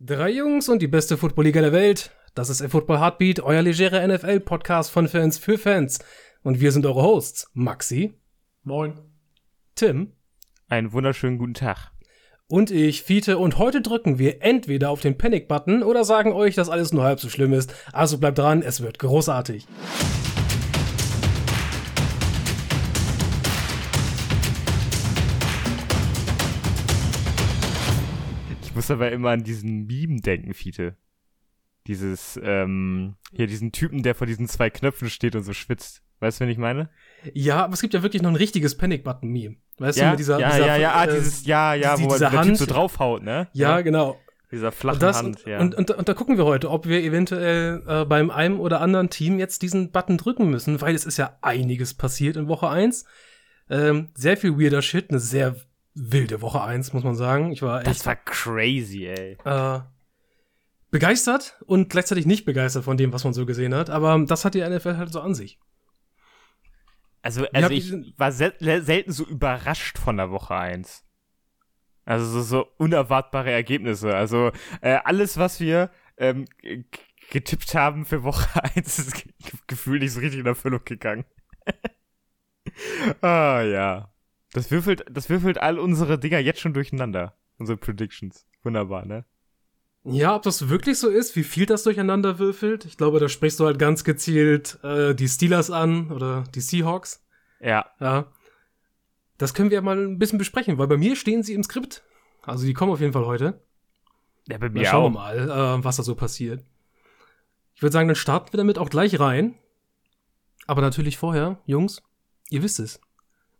Drei Jungs und die beste Footballliga der Welt. Das ist Football Heartbeat, euer legerer NFL-Podcast von Fans für Fans. Und wir sind eure Hosts. Maxi. Moin. Tim. Einen wunderschönen guten Tag. Und ich, Fiete. Und heute drücken wir entweder auf den Panic-Button oder sagen euch, dass alles nur halb so schlimm ist. Also bleibt dran, es wird großartig. Muss aber immer an diesen Meme denken, Fiete. Dieses, ähm, hier diesen Typen, der vor diesen zwei Knöpfen steht und so schwitzt. Weißt du, wen ich meine? Ja, aber es gibt ja wirklich noch ein richtiges Panic-Button-Meme. Weißt ja, du, mit dieser, ja, dieser, ja, ja, ah, äh, dieses, ja, ja, die- wo man Hand. Typ so draufhaut, ne? Ja, genau. Dieser flachen Und, das, Hand, ja. und, und, und da gucken wir heute, ob wir eventuell äh, beim einem oder anderen Team jetzt diesen Button drücken müssen, weil es ist ja einiges passiert in Woche 1. Ähm, sehr viel weirder Shit, eine sehr wilde Woche 1, muss man sagen. Ich war echt das war crazy, ey. äh, begeistert und gleichzeitig nicht begeistert von dem, was man so gesehen hat. Aber das hat die NFL halt so an sich. Also, also ich war sel selten so überrascht von der Woche 1. Also so, so unerwartbare Ergebnisse. Also äh, alles, was wir ähm, getippt haben für Woche 1, ist ge gefühlt nicht so richtig in Erfüllung gegangen. ah ja. Das würfelt, das würfelt all unsere Dinger jetzt schon durcheinander. Unsere Predictions. Wunderbar, ne? Ja, ob das wirklich so ist, wie viel das durcheinander würfelt. Ich glaube, da sprichst du halt ganz gezielt äh, die Steelers an oder die Seahawks. Ja. Ja. Das können wir mal ein bisschen besprechen, weil bei mir stehen sie im Skript. Also die kommen auf jeden Fall heute. Ja, bei Na, mir schauen wir auch. mal, äh, was da so passiert. Ich würde sagen, dann starten wir damit auch gleich rein. Aber natürlich vorher, Jungs, ihr wisst es.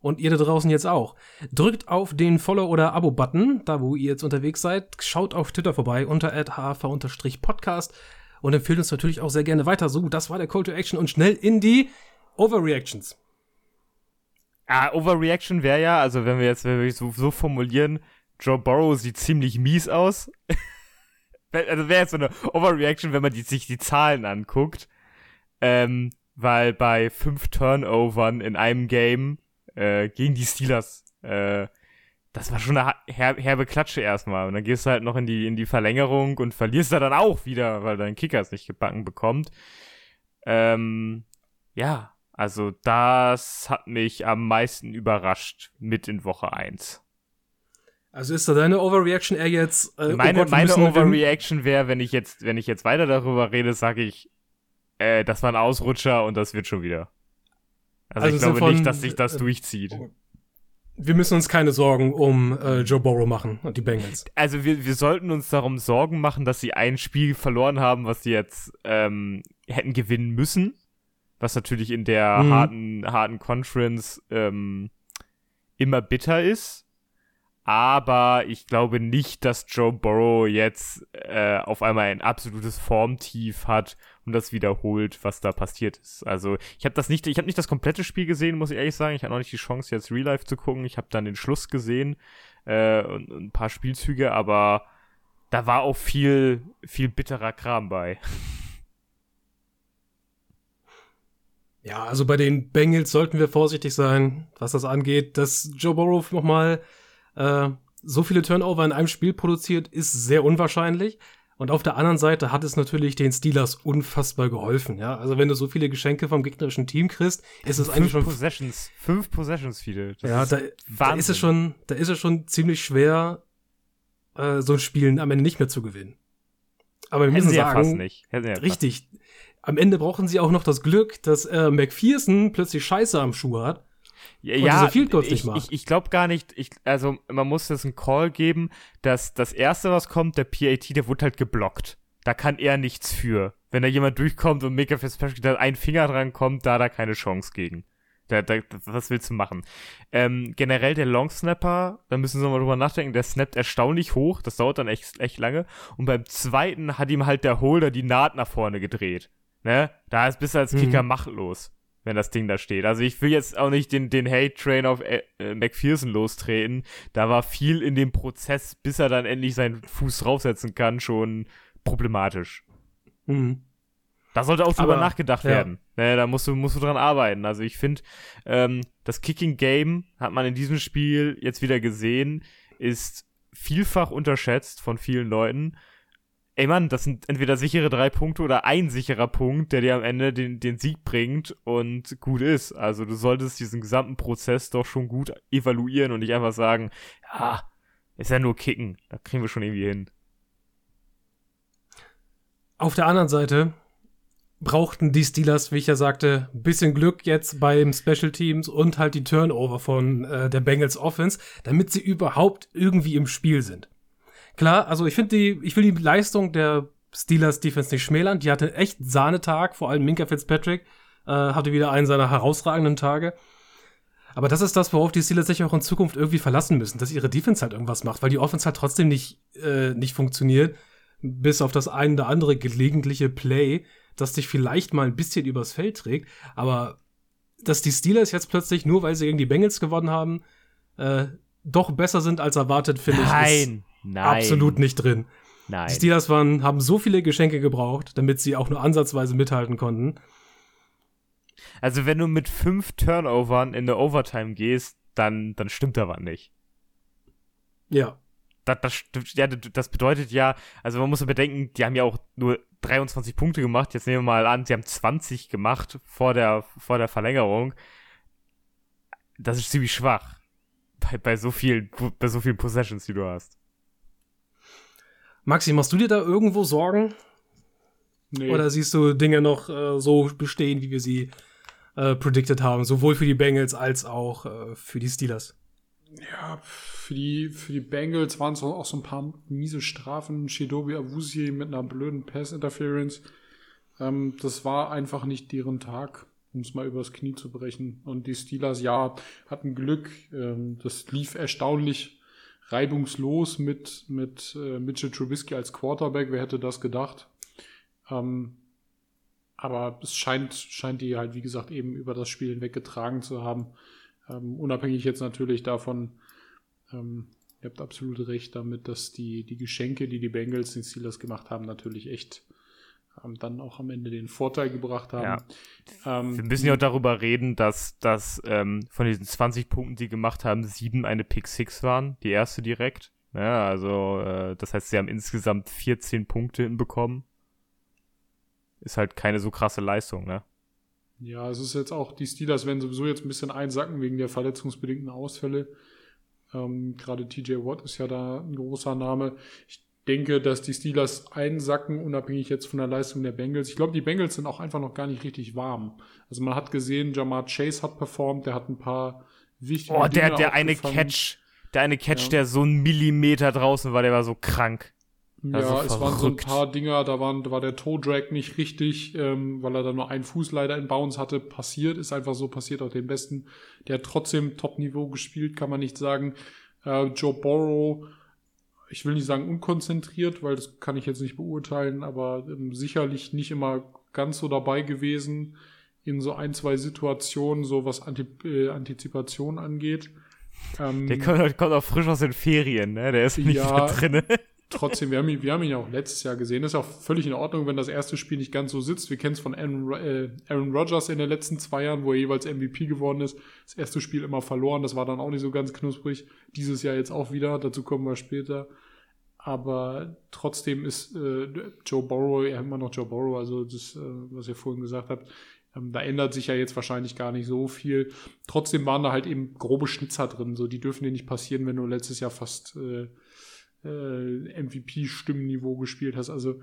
Und ihr da draußen jetzt auch. Drückt auf den Follow- oder Abo-Button, da wo ihr jetzt unterwegs seid. Schaut auf Twitter vorbei unter hv-podcast und empfehlt uns natürlich auch sehr gerne weiter. So, das war der Call to Action und schnell in die Overreactions. Ah, Overreaction wäre ja, also wenn wir jetzt wenn wir so, so formulieren, Joe Burrow sieht ziemlich mies aus. Also wäre jetzt so eine Overreaction, wenn man die, sich die Zahlen anguckt. Ähm, weil bei fünf Turnovern in einem Game äh, gegen die Steelers, äh, das war schon eine her herbe Klatsche erstmal. Und dann gehst du halt noch in die, in die Verlängerung und verlierst da dann auch wieder, weil dein Kicker es nicht gebacken bekommt. Ähm, ja, also das hat mich am meisten überrascht mit in Woche 1. Also ist da deine Overreaction eher jetzt, äh, meine oh Gott, meine? Overreaction wäre, wenn ich jetzt, wenn ich jetzt weiter darüber rede, sage ich, äh, das war ein Ausrutscher und das wird schon wieder. Also, Also ich glaube von- nicht, dass sich das äh, durchzieht. Wir müssen uns keine Sorgen um äh, Joe Burrow machen und die Bengals. Also wir, wir sollten uns darum Sorgen machen, dass sie ein Spiel verloren haben, was sie jetzt ähm, hätten gewinnen müssen. Was natürlich in der Mhm. harten, harten Conference ähm, immer bitter ist. Aber ich glaube nicht, dass Joe Burrow jetzt äh, auf einmal ein absolutes Formtief hat und das wiederholt, was da passiert ist. Also ich habe das nicht, ich habe nicht das komplette Spiel gesehen, muss ich ehrlich sagen. Ich hatte noch nicht die Chance, jetzt Real Life zu gucken. Ich habe dann den Schluss gesehen äh, und, ein paar Spielzüge, aber da war auch viel, viel bitterer Kram bei. Ja, also bei den Bengals sollten wir vorsichtig sein, was das angeht. Dass Joe Burrow nochmal äh, so viele Turnover in einem Spiel produziert, ist sehr unwahrscheinlich. Und auf der anderen Seite hat es natürlich den Steelers unfassbar geholfen. Ja, also wenn du so viele Geschenke vom gegnerischen Team kriegst, ist es eigentlich fünf schon Possessions, fünf Possessions viele. Das ja, ist da, da ist es schon, da ist es schon ziemlich schwer, äh, so ein Spiel am Ende nicht mehr zu gewinnen. Aber wir Hätten müssen sagen, ja Richtig. Am Ende brauchen sie auch noch das Glück, dass äh, McPherson plötzlich Scheiße am Schuh hat. Ja, ja Goals nicht ich, macht. ich, ich glaube gar nicht, ich, also man muss jetzt einen Call geben, dass das erste, was kommt, der PAT, der wurde halt geblockt. Da kann er nichts für. Wenn da jemand durchkommt und Mega Fitzpatrick da ein Finger dran kommt, da hat er keine Chance gegen. Da, da, was willst du machen? Ähm, generell der Long Snapper, da müssen wir mal drüber nachdenken, der snappt erstaunlich hoch, das dauert dann echt, echt lange. Und beim zweiten hat ihm halt der Holder die Naht nach vorne gedreht. Ne? Da ist bis als Mhm. Kicker machtlos, wenn das Ding da steht. Also ich will jetzt auch nicht den, den Hate-Train auf äh, äh, McPherson lostreten. Da war viel in dem Prozess, bis er dann endlich seinen Fuß draufsetzen kann, schon problematisch. Mhm. Da sollte auch drüber Aber, nachgedacht ja. werden. Ne, da musst du, musst du dran arbeiten. Also ich finde, ähm, das Kicking-Game hat man in diesem Spiel jetzt wieder gesehen, ist vielfach unterschätzt von vielen Leuten. Ey Mann, das sind entweder sichere drei Punkte oder ein sicherer Punkt, der dir am Ende den, den Sieg bringt und gut ist. Also du solltest diesen gesamten Prozess doch schon gut evaluieren und nicht einfach sagen, ja, ist ja nur Kicken, da kriegen wir schon irgendwie hin. Auf der anderen Seite brauchten die Steelers, wie ich ja sagte, ein bisschen Glück jetzt beim Special Teams und halt die Turnover von äh, der Bengals Offense, damit sie überhaupt irgendwie im Spiel sind. Klar, also ich finde die, ich will die Leistung der Steelers Defense nicht schmälern. Die hatte echt Sahnetag, vor allem Minka Fitzpatrick äh, hatte wieder einen seiner herausragenden Tage. Aber das ist das, worauf die Steelers sich auch in Zukunft irgendwie verlassen müssen, dass ihre Defense halt irgendwas macht, weil die Offense halt trotzdem nicht, äh, nicht funktioniert, bis auf das ein oder andere gelegentliche Play, das dich vielleicht mal ein bisschen übers Feld trägt. Aber dass die Steelers jetzt plötzlich, nur weil sie gegen die Bengals gewonnen haben, äh, doch besser sind als erwartet, finde ich, Nein, nein. absolut nicht drin. Nein. Die Steelers waren, haben so viele Geschenke gebraucht, damit sie auch nur ansatzweise mithalten konnten. Also wenn du mit fünf Turnovern in der Overtime gehst, dann, dann stimmt da was nicht. Ja. Das, das, ja, das bedeutet ja, also man muss ja bedenken, die haben ja auch nur 23 Punkte gemacht. Jetzt nehmen wir mal an, sie haben 20 gemacht vor der, vor der Verlängerung. Das ist ziemlich schwach. Bei, bei so vielen, bei so vielen Possessions, die du hast. Maxi, machst du dir da irgendwo Sorgen? Nee. Oder siehst du Dinge noch äh, so bestehen, wie wir sie äh, predicted haben, sowohl für die Bengals als auch äh, für die Steelers? Ja, für die, für die Bengals waren es auch so ein paar miese Strafen. Shidobi Awusi mit einer blöden Pass-Interference. Ähm, das war einfach nicht deren Tag, um es mal übers Knie zu brechen. Und die Steelers, ja, hatten Glück. Ähm, das lief erstaunlich reibungslos mit, mit äh, Mitchell Trubisky als Quarterback. Wer hätte das gedacht? Ähm, aber es scheint, scheint die halt, wie gesagt, eben über das Spiel hinweg getragen zu haben. Ähm, unabhängig jetzt natürlich davon, ähm, ihr habt absolut recht damit, dass die, die Geschenke, die die Bengals den Steelers gemacht haben, natürlich echt dann auch am Ende den Vorteil gebracht haben. Ähm, Wir müssen ja auch darüber reden, dass, dass ähm, von diesen 20 Punkten, die gemacht haben, sieben eine Pick Six waren, die erste direkt. Ja, also äh, das heißt, sie haben insgesamt 14 Punkte hinbekommen. Ist halt keine so krasse Leistung, ne? Ja, es ist jetzt auch, die Steelers werden sowieso jetzt ein bisschen einsacken wegen der verletzungsbedingten Ausfälle. Ähm, Gerade TJ Watt ist ja da ein großer Name. Ich denke, dass die Steelers einsacken, unabhängig jetzt von der Leistung der Bengals. Ich glaube, die Bengals sind auch einfach noch gar nicht richtig warm. Also man hat gesehen, Jamar Chase hat performt, der hat ein paar wichtige Oh, der, Dinge der eine. Catch, der eine Catch, Ja. der so ein Millimeter draußen war, der war so krank. Ja, Also es waren so ein paar Dinger, da, waren, da war der Toe-Drag nicht richtig, ähm, weil er da nur einen Fuß leider in Bounce hatte, passiert. Ist einfach so passiert, auch den Besten. Der hat trotzdem Top-Niveau gespielt, kann man nicht sagen. Äh, Joe Borrow, ich will nicht sagen unkonzentriert, weil das kann ich jetzt nicht beurteilen, aber ähm, sicherlich nicht immer ganz so dabei gewesen in so ein, zwei Situationen, so was Anti äh, Antizipation angeht. Ähm, Der kommt, kommt auch frisch aus den Ferien, ne? Der ist nicht Ja. mehr drinne. Trotzdem, wir haben, ihn, wir haben ihn ja auch letztes Jahr gesehen. Ist auch völlig in Ordnung, wenn das erste Spiel nicht ganz so sitzt. Wir kennen es von Aaron, Ro- äh, Aaron Rodgers in den letzten zwei Jahren, wo er jeweils MVP geworden ist. Das erste Spiel immer verloren. Das war dann auch nicht so ganz knusprig. Dieses Jahr jetzt auch wieder. Dazu kommen wir später. Aber trotzdem ist äh, Joe Burrow ja immer noch Joe Burrow. Also das, äh, was ihr vorhin gesagt habt. Ähm, da ändert sich ja jetzt wahrscheinlich gar nicht so viel. Trotzdem waren da halt eben grobe Schnitzer drin. So, die dürfen dir nicht passieren, wenn du letztes Jahr fast äh, äh, MVP-Stimmenniveau gespielt hast. Also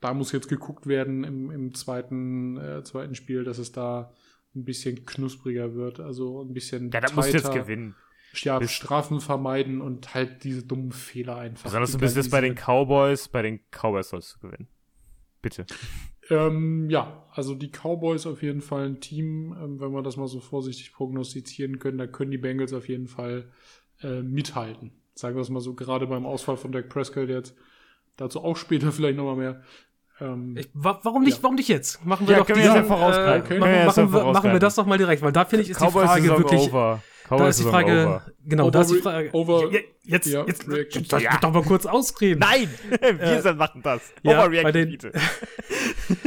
da muss jetzt geguckt werden im, im zweiten, äh, zweiten Spiel, dass es da ein bisschen knuspriger wird. Also ein bisschen Ja, da musst du jetzt gewinnen. Ja, Bis- Strafen vermeiden und halt diese dummen Fehler einfach. Besonders du bist jetzt bei den Cowboys. Bei den Cowboys sollst du gewinnen. Bitte. Ähm, ja, also die Cowboys auf jeden Fall ein Team, ähm, wenn wir das mal so vorsichtig prognostizieren können, da können die Bengals auf jeden Fall äh, mithalten. Sagen wir es mal so, gerade beim Ausfall von Dak Prescott jetzt. Dazu auch später vielleicht nochmal mehr. Ähm, Ich, wa warum nicht, Ja. warum nicht jetzt? Machen wir Ja, doch können wir diesen, jetzt ja äh, Können machen, wir jetzt ja machen, wir, machen wir das doch mal direkt, weil da finde ich, ist die Cowboys Frage Saison wirklich, over. da ist die Frage, over. genau, da ist die Over- Frage, over- Ja, jetzt, ja, jetzt, Reaction. lass mich doch mal kurz ausreden. Nein! Wir machen das. Ja, Overreaction, bei den- bitte.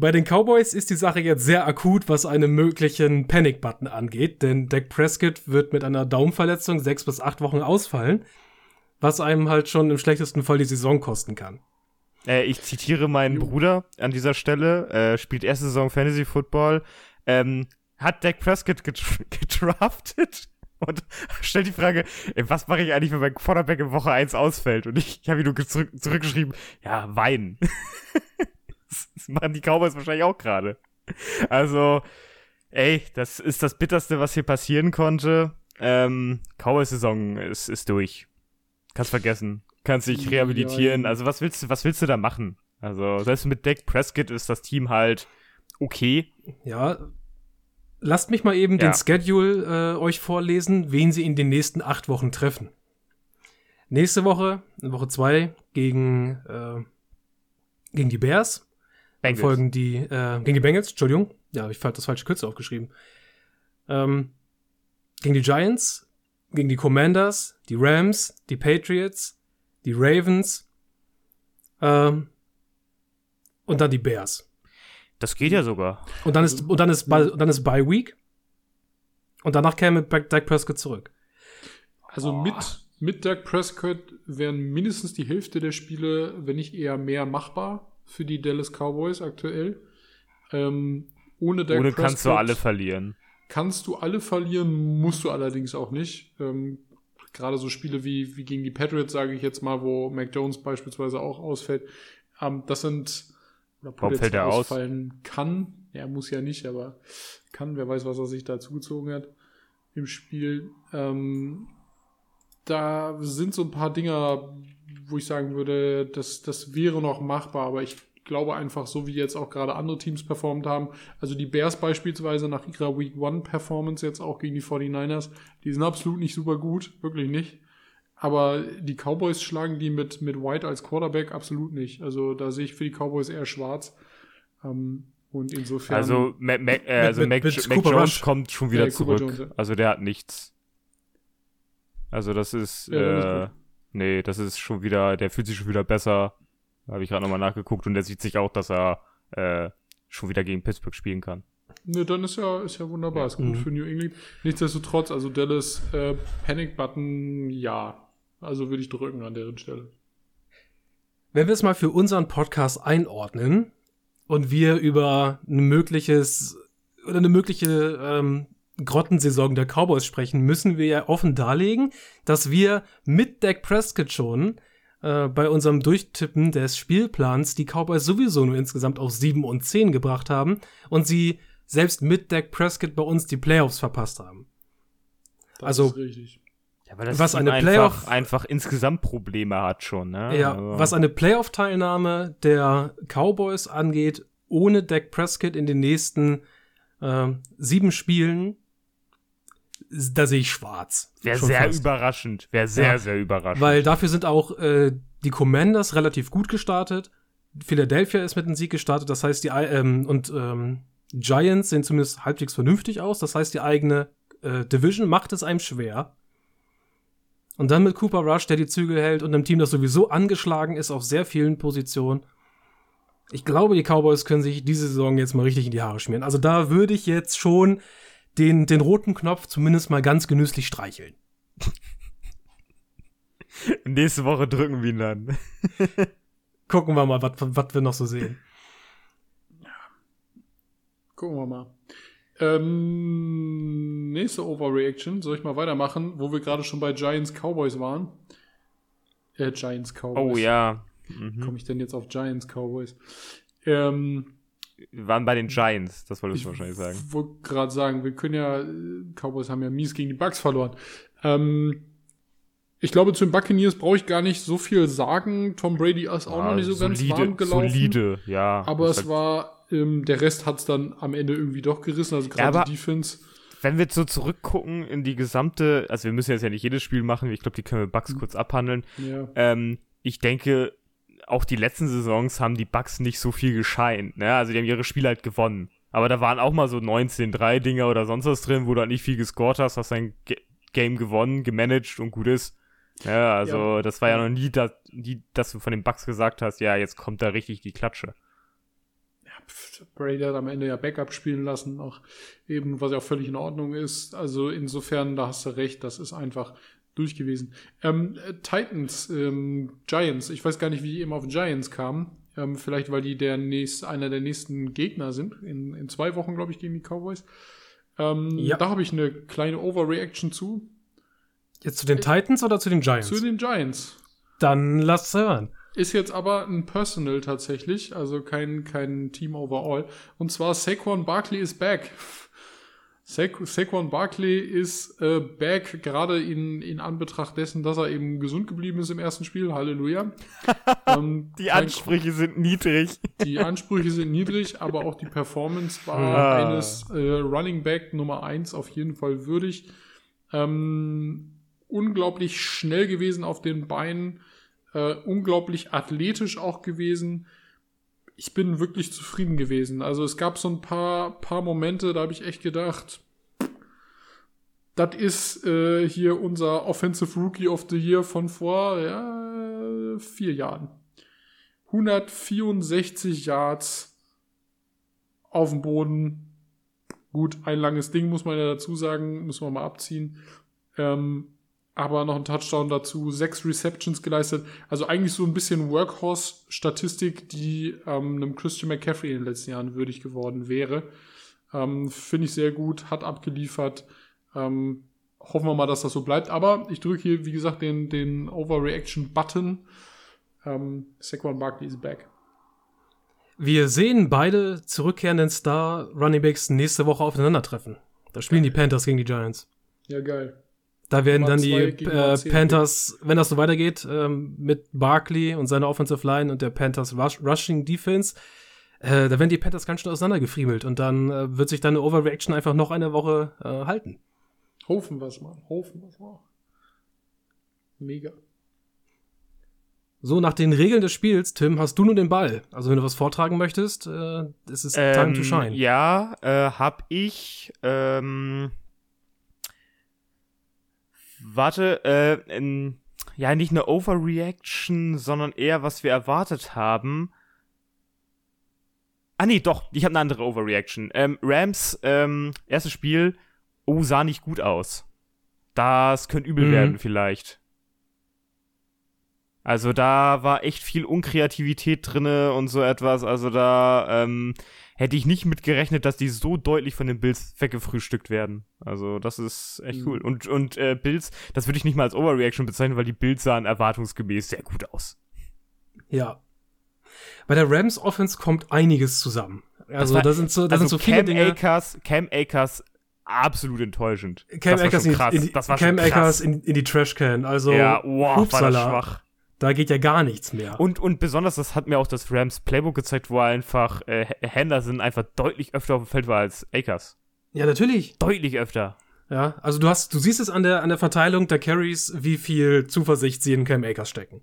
Bei den Cowboys ist die Sache jetzt sehr akut, was einen möglichen Panic-Button angeht, denn Dak Prescott wird mit einer Daumenverletzung sechs bis acht Wochen ausfallen. was einem halt schon im schlechtesten Fall die Saison kosten kann. Äh, ich zitiere meinen Bruder an dieser Stelle, äh, spielt erste Saison Fantasy Football, ähm, hat Dak Prescott gedraftet und stellt die Frage, ey, was mache ich eigentlich, wenn mein Quarterback in Woche 1 ausfällt? Und ich, ich habe ihm nur zurück, zurückgeschrieben, ja, weinen. das machen die Cowboys wahrscheinlich auch gerade. Also, ey, das ist das Bitterste, was hier passieren konnte. Ähm, Cowboys-Saison ist, ist durch. Kannst vergessen. Kannst dich rehabilitieren. Also, was willst du, was willst du da machen? Also, selbst mit Dak Prescott ist das Team halt okay. Ja, lasst mich mal eben Ja. den Schedule äh, euch vorlesen, wen sie in den nächsten acht Wochen treffen. Nächste Woche, Woche zwei gegen, äh, gegen die Bears. Dann Bengals. folgen die, äh, gegen die Bengals, Entschuldigung. Ja, hab ich hab das falsche Kürzel aufgeschrieben. Ähm, gegen die Giants, gegen die Commanders, die Rams, die Patriots, die Ravens, ähm, und dann die Bears. Das geht ja sogar. Und dann ist, und dann ist, und dann ist Bye Week. Und danach käme Dak Prescott zurück. Also mit, mit Dak Prescott wären mindestens die Hälfte der Spiele, wenn nicht eher mehr, machbar für die Dallas Cowboys aktuell. Ähm, ohne Dak Ohne kannst du alle verlieren. kannst du alle verlieren, musst du allerdings auch nicht. Ähm, Gerade so Spiele wie, wie gegen die Patriots, sage ich jetzt mal, wo Mac Jones beispielsweise auch ausfällt. Ähm, das sind, oder Warum fällt er aus? ausfallen kann. Er muss ja nicht, aber kann. Wer weiß, was er sich da zugezogen hat im Spiel. Ähm, da sind so ein paar Dinger, wo ich sagen würde, das, das wäre noch machbar, aber ich glaube einfach, so wie jetzt auch gerade andere Teams performt haben, also die Bears beispielsweise nach ihrer Week One Performance jetzt auch gegen die 49ers, die sind absolut nicht super gut, wirklich nicht. Aber die Cowboys schlagen die mit, mit White als Quarterback absolut nicht. Also da sehe ich für die Cowboys eher schwarz. Ähm, und insofern. Also, Mac, Mac, äh, also mit- Mac, mit Mac Cooper Jones Rush. kommt schon wieder Ja, zurück. Jones, ja. Also der hat nichts. Also das ist, Ja, äh, nee, das ist schon wieder, der fühlt sich schon wieder besser. Habe ich gerade nochmal nachgeguckt und der sieht sich auch, dass er äh, schon wieder gegen Pittsburgh spielen kann. Ne, dann ist ja, ist ja wunderbar. Ist gut Mhm. für New England. Nichtsdestotrotz, also Dallas äh, Panic Button, ja. Also würde ich drücken an deren Stelle. Wenn wir es mal für unseren Podcast einordnen und wir über ein mögliches oder eine mögliche ähm, Grottensaison der Cowboys sprechen, müssen wir ja offen darlegen, dass wir mit Dak Prescott schon äh, bei unserem Durchtippen des Spielplans die Cowboys sowieso nur insgesamt auf 7 und 10 gebracht haben und sie selbst mit Dak Prescott bei uns die Playoffs verpasst haben. Das Also- ist richtig. Ja, weil das Was eine einfach, Playoff- einfach insgesamt Probleme hat schon, ne? Ja, also, was eine Playoff-Teilnahme der Cowboys angeht, ohne Dak Prescott in den nächsten ähm, sieben Spielen, da sehe ich schwarz. Wäre sehr fast. überraschend. Wäre sehr, Ja. sehr überraschend. Weil dafür sind auch äh, die Commanders relativ gut gestartet. Philadelphia ist mit einem Sieg gestartet, das heißt, die ähm, und ähm, Giants sehen zumindest halbwegs vernünftig aus. Das heißt, die eigene äh, Division macht es einem schwer. Und dann mit Cooper Rush, der die Zügel hält und einem Team, das sowieso angeschlagen ist auf sehr vielen Positionen. Ich glaube, die Cowboys können sich diese Saison jetzt mal richtig in die Haare schmieren. Also da würde ich jetzt schon den, den roten Knopf zumindest mal ganz genüsslich streicheln. Nächste Woche drücken wir ihn dann. Gucken wir mal, was wir noch so sehen. Gucken wir mal. Ähm, nächste Overreaction. Soll ich mal weitermachen, wo wir gerade schon bei Giants Cowboys waren? Äh, Giants Cowboys. Oh ja. Mhm. Komme ich denn jetzt auf Giants Cowboys? Ähm, waren bei den Giants, das wolltest ich du wahrscheinlich sagen. wollte gerade sagen, wir können ja, Cowboys haben ja mies gegen die Bucks verloren. Ähm, ich glaube, zu den Buccaneers brauche ich gar nicht so viel sagen. Tom Brady ist auch noch nicht so ganz warm gelaufen. Solide, ja. Aber es halt- war, ähm, der Rest hat es dann am Ende irgendwie doch gerissen. Also Ja, gerade aber- die Defense. wenn wir jetzt so zurückgucken in die gesamte, also wir müssen jetzt ja nicht jedes Spiel machen, ich glaube, die können wir Mhm. Bucks kurz abhandeln. Ja. Ähm, ich denke, auch die letzten Saisons haben die Bucks nicht so viel gescheint, ne? Also die haben ihre Spiele halt gewonnen. Aber da waren auch mal so 19-3-Dinger oder sonst was drin, wo du halt nicht viel gescored hast, hast dein Ge Game gewonnen, gemanagt und gut ist. Ja, also Ja. das war ja noch nie, das, nie, dass du von den Bucks gesagt hast, ja, jetzt kommt da richtig die Klatsche. Pff, Brady hat am Ende ja Backup spielen lassen, auch eben, was ja auch völlig in Ordnung ist. Also insofern, da hast du recht, das ist einfach durch gewesen. Ähm, äh, Titans, ähm, Giants, ich weiß gar nicht, wie die eben auf Giants kamen. Ähm, vielleicht, weil die der nächst, einer der nächsten Gegner sind. In, in zwei Wochen, glaube ich, gegen die Cowboys. Ähm, Ja. Da habe ich eine kleine Overreaction zu. Jetzt zu den Titans oder zu den Giants? Zu den Giants. Dann lasst hören. Ist jetzt aber ein Personal tatsächlich, also kein, kein Team overall. Und zwar Saquon Barkley is back. Sa Saquon Barkley ist äh, back, gerade in, in Anbetracht dessen, dass er eben gesund geblieben ist im ersten Spiel. Halleluja. ähm, Die Ansprüche sind niedrig. die Ansprüche sind niedrig, aber auch die Performance war Ah. eines äh, Running Back Nummer 1 auf jeden Fall würdig. Ähm, unglaublich schnell gewesen auf den Beinen, äh, unglaublich athletisch auch gewesen. Ich bin wirklich zufrieden gewesen. Also es gab so ein paar, paar Momente, da habe ich echt gedacht, das ist äh, hier unser Offensive Rookie of the Year von vor ja, vier Jahren. 164 Yards auf dem Boden. Gut, ein langes Ding muss man ja dazu sagen, müssen wir mal abziehen. Ähm, aber noch ein Touchdown dazu, sechs Receptions geleistet. Also eigentlich so ein bisschen Workhorse-Statistik, die ähm, einem Christian McCaffrey in den letzten Jahren würdig geworden wäre. Ähm, Finde ich sehr gut, hat abgeliefert. Ähm, hoffen wir mal, dass das so bleibt. Aber ich drücke hier, wie gesagt, den, den Overreaction-Button. Ähm, Saquon Barkley is back. Wir sehen beide zurückkehrenden Star Running Backs nächste Woche aufeinandertreffen. Da spielen die Panthers gegen die Giants. Ja, geil. Da werden dann die äh. Panthers, wenn das so weitergeht, ähm, mit Barkley und seiner Offensive Line und der Panthers Rush Rushing Defense, äh, da werden die Panthers ganz schön auseinandergefriemelt und dann äh, wird sich deine Overreaction einfach noch eine Woche äh, halten. Hoffen wir's mal. Hoffen wir's mal. Mega. So, nach den Regeln des Spiels, Tim, hast du nun den Ball. Also, wenn du was vortragen möchtest, äh, es ist time to shine. Ähm, Ja, äh, hab ich. Ähm, warte, äh, ähm, ja, nicht eine Overreaction, sondern eher, was wir erwartet haben. Ah, nee, doch, ich habe eine andere Overreaction. Ähm, Rams, ähm, erstes Spiel, oh, sah nicht gut aus. Das könnte übel Mhm. werden, vielleicht. Also da war echt viel Unkreativität drinne und so etwas. Also da ähm, hätte ich nicht mit gerechnet, dass die so deutlich von den Bills weggefrühstückt werden. Also das ist echt Mhm. cool. Und, und äh, Bills, das würde ich nicht mal als Overreaction bezeichnen, weil die Bills sahen erwartungsgemäß sehr gut aus. Ja. Bei der Rams Offense kommt einiges zusammen. Also, war- da sind so, da also sind so viele Cam Dinge. Akers, Cam Akers, absolut enttäuschend. Cam das war Akers, in, krass. in, die- das war Cam. Akers in, in die Trashcan. Also, ja, wow, war das schwach. Da geht ja gar nichts mehr. Und, und besonders, das hat mir auch das Rams Playbook gezeigt, wo einfach äh, Henderson einfach deutlich öfter auf dem Feld war als Akers. ja, natürlich. Deutlich öfter. Ja, also du hast, du siehst es an der, an der Verteilung der Carries, wie viel Zuversicht sie in Cam Akers stecken.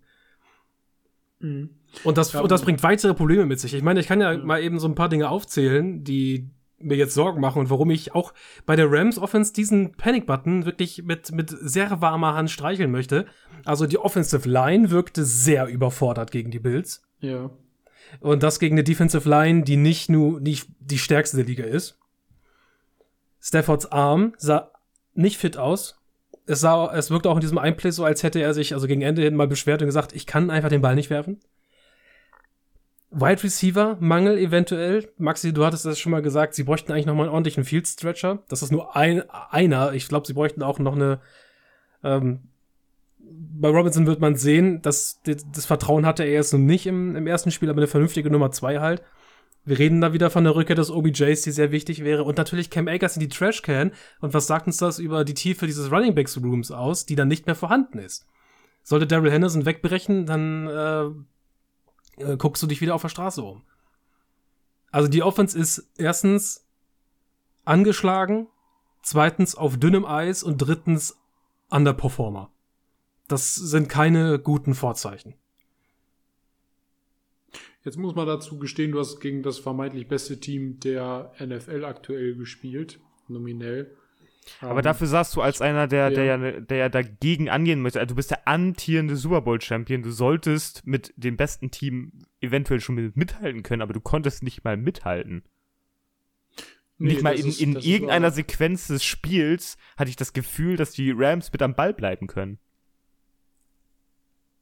Und das, Ja, und das bringt weitere Probleme mit sich. Ich meine, ich kann ja mal eben so ein paar Dinge aufzählen, die mir jetzt Sorgen machen und warum ich auch bei der Rams Offense diesen Panic-Button wirklich mit, mit sehr warmer Hand streicheln möchte. Also die Offensive Line wirkte sehr überfordert gegen die Bills. Ja. Und das gegen eine Defensive Line, die nicht nur nicht die stärkste der Liga ist. Staffords Arm sah nicht fit aus. Es sah, es wirkte auch in diesem Einplay so, als hätte er sich also gegen Ende hin mal beschwert und gesagt, ich kann einfach den Ball nicht werfen. Wide Receiver Mangel eventuell. Maxi, du hattest das schon mal gesagt, sie bräuchten eigentlich noch mal einen ordentlichen Field Stretcher. Das ist nur ein, einer. Ich glaube, sie bräuchten auch noch eine. Ähm, bei Robinson wird man sehen, dass das, Vertrauen hatte er jetzt noch nicht im, im ersten Spiel, aber eine vernünftige Nummer zwei halt. Wir reden da wieder von der Rückkehr des OBJs, die sehr wichtig wäre. Und natürlich Cam Akers in die Trashcan. Und was sagt uns das über die Tiefe dieses Running Backs Rooms aus, die dann nicht mehr vorhanden ist? Sollte Daryl Henderson wegbrechen, dann äh, äh, guckst du dich wieder auf der Straße um. Also die Offense ist erstens angeschlagen, zweitens auf dünnem Eis und drittens Underperformer. Das sind keine guten Vorzeichen. Jetzt muss man dazu gestehen, du hast gegen das vermeintlich beste Team der NFL aktuell gespielt, nominell. Aber Ähm, dafür sagst du als einer, der, der, Ja. ja, der ja dagegen angehen möchte, also du bist der amtierende Super Bowl-Champion, du solltest mit dem besten Team eventuell schon mit mithalten können, aber du konntest nicht mal mithalten. Nee, nicht mal in, ist- in irgendeiner. Sequenz des Spiels hatte ich das Gefühl, dass die Rams mit am Ball bleiben können.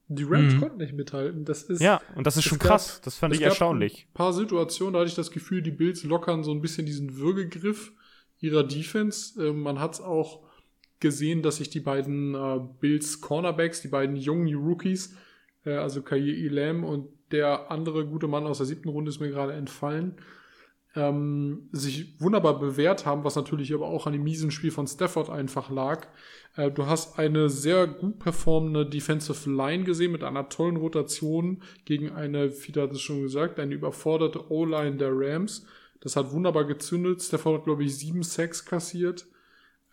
Die Rams Mhm. konnten nicht mithalten. Das ist Ja, und das ist schon gab- krass. Das fand es ich gab erstaunlich. Ein paar Situationen, da hatte ich das Gefühl, die Bills lockern so ein bisschen diesen Würgegriff ihrer Defense. Äh, man hat es auch gesehen, dass sich die beiden äh, Bills Cornerbacks, die beiden jungen Rookies, äh, also Kair Elam und der andere gute Mann aus der siebten Runde ist mir gerade entfallen, ähm, sich wunderbar bewährt haben, was natürlich aber auch an dem miesen Spiel von Stafford einfach lag. Äh, du hast eine sehr gut performende Defensive Line gesehen mit einer tollen Rotation gegen eine, Fiete hat es schon gesagt, eine überforderte O-Line der Rams. Das hat wunderbar gezündet. Stafford hat, glaube ich, sieben Sacks kassiert.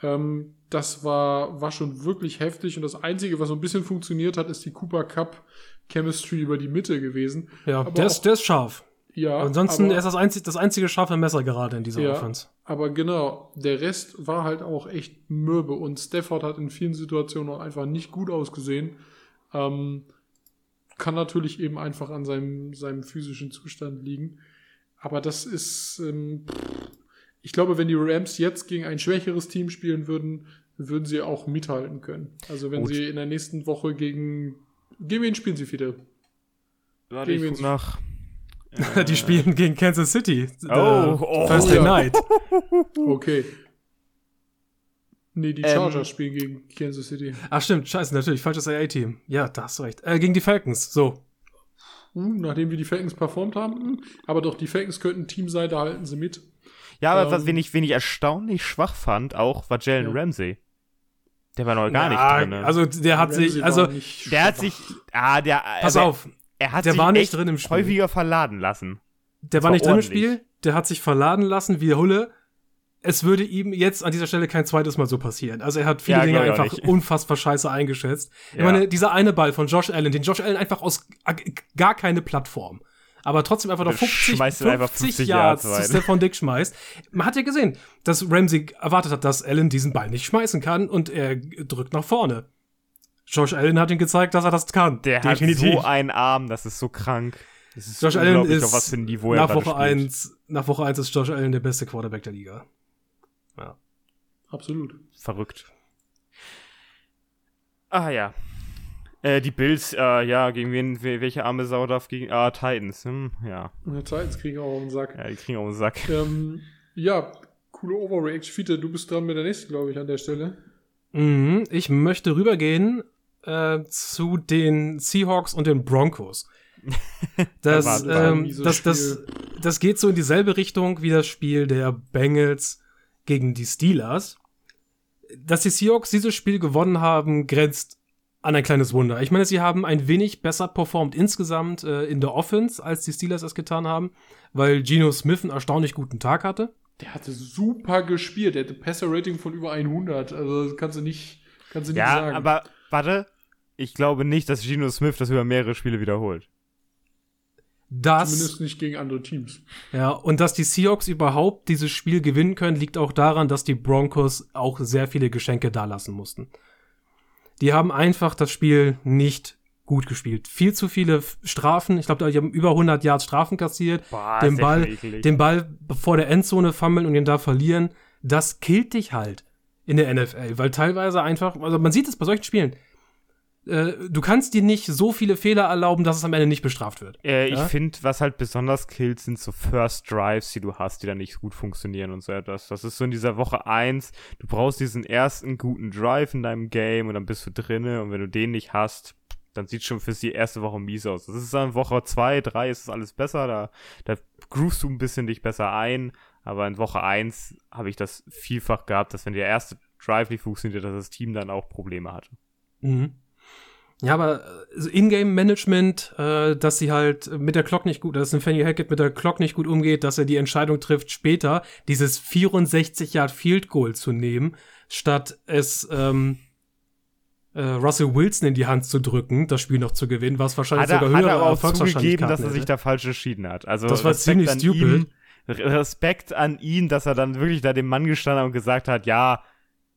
Ähm, das war, war schon wirklich heftig. Und das Einzige, was so ein bisschen funktioniert hat, ist die Cooper Cup Chemistry über die Mitte gewesen. Ja, Aber der auch- ist, der ist scharf. Ja, Ansonsten aber- er ist das einzige, das einzige scharfe Messer gerade in dieser Ja. Offense. Aber genau, der Rest war halt auch echt mürbe und Stafford hat in vielen Situationen auch einfach nicht gut ausgesehen. Ähm, kann natürlich eben einfach an seinem, seinem physischen Zustand liegen. Aber das ist, ähm, ich glaube, wenn die Rams jetzt gegen ein schwächeres Team spielen würden, würden sie auch mithalten können. Also wenn Gut. sie in der nächsten Woche gegen, gegen wen spielen sie wieder? Warte, Gegen ich nach. Die spielen gegen Kansas City. Oh, äh, oh, Thursday ja. Night. Okay. Nee, die Ähm, Chargers spielen gegen Kansas City. Ach stimmt, scheiße, natürlich, falsches AA-Team. Ja, da hast du recht. Äh, gegen die Falcons, so. Uh, nachdem wir die Falcons performt haben. hm, Aber doch, die Falcons könnten Team sein, da halten sie mit. Ja, aber Ähm, was, wen, ich, wen ich erstaunlich schwach fand, auch war Jalen Ja. Ramsey. Der war noch gar Ja, nicht drin. Also der hat Ramsey sich, also der hat sich, ah, der, pass auf, er hat der sich war nicht echt drin im Spiel. häufiger verladen lassen. der das war war nicht drin im ordentlich. Spiel, der hat sich verladen lassen, wiederhole. Es würde ihm jetzt an dieser Stelle kein zweites Mal so passieren. Also er hat viele Ja, Dinge ich einfach unfassbar scheiße eingeschätzt. Ich Ja. meine, dieser eine Ball von Josh Allen, den Josh Allen einfach aus gar keine Plattform, aber trotzdem einfach noch Der 50, schmeißt ihn einfach 50 Yards zu. Stephon Dick schmeißt. Man hat ja gesehen, dass Ramsey erwartet hat, dass Allen diesen Ball nicht schmeißen kann und er drückt nach vorne. Josh Allen hat ihm gezeigt, dass er das kann. Der hat so einen Arm, das ist so krank. Das ist Josh Allen ist auf was für ein Niveau nach Woche spielt. 1, nach Woche 1 ist Josh Allen der beste Quarterback der Liga. Absolut. Verrückt. Ah ja. Äh, die Bills, äh, ja, gegen wen, we- welche arme Sau darf gegen, ah, Titans, hm, ja. Die Titans kriegen auch auf den Sack. Ja, die kriegen auch einen Sack. Ähm, ja, coole Overreaction. Fiete, du bist dran mit der nächsten, glaube ich, an der Stelle. Mhm, ich möchte rübergehen äh, zu den Seahawks und den Broncos. Das, ähm, das, das, das geht so in dieselbe Richtung wie das Spiel der Bengals gegen die Steelers. Dass die Seahawks dieses Spiel gewonnen haben, grenzt an ein kleines Wunder. Ich meine, sie haben ein wenig besser performt insgesamt äh, in der Offense, als die Steelers es getan haben, weil Geno Smith einen erstaunlich guten Tag hatte. Der hatte super gespielt. Der hatte Passer-Rating von über 100. Also, das kannst du nicht, kannst du nicht Ja, sagen. aber warte, ich glaube nicht, dass Geno Smith das über mehrere Spiele wiederholt. Das Zumindest nicht gegen andere Teams. Ja, und dass die Seahawks überhaupt dieses Spiel gewinnen können, liegt auch daran, dass die Broncos auch sehr viele Geschenke dalassen mussten. Die haben einfach das Spiel nicht gut gespielt. Viel zu viele Strafen. Ich glaube, die haben über 100 Yards Strafen kassiert. Boah, den Ball, eklig. den Ball vor der Endzone fummeln und ihn da verlieren. Das killt dich halt in der NFL, weil teilweise einfach, also man sieht es bei solchen Spielen. Äh, du kannst dir nicht so viele Fehler erlauben, dass es am Ende nicht bestraft wird. Äh, Ja? Ich finde, was halt besonders killt, sind so First Drives, die du hast, die dann nicht gut funktionieren und so etwas. Das ist so in dieser Woche 1, du brauchst diesen ersten guten Drive in deinem Game und dann bist du drinne und wenn du den nicht hast, dann sieht schon für die erste Woche mies aus. Das ist dann Woche 2, 3 ist das alles besser, da, da groovst du ein bisschen dich besser ein, aber in Woche 1 habe ich das vielfach gehabt, dass wenn der erste Drive nicht funktioniert, dass das Team dann auch Probleme hatte. Mhm. Ja, aber äh, Ingame-Management, äh, dass sie halt mit der Clock nicht gut, dass Nathaniel Hackett mit der Clock nicht gut umgeht, dass er die Entscheidung trifft, später dieses 64 Yard Field Goal zu nehmen, statt es ähm, äh, Russell Wilson in die Hand zu drücken, das Spiel noch zu gewinnen, was wahrscheinlich Hat er, sogar hat höhere er auch zugegeben, dass er sich da falsch entschieden hat. Also Das war Respekt ziemlich stupid. Ihm, Respekt an ihn, dass er dann wirklich da dem Mann gestanden hat und gesagt hat, ja,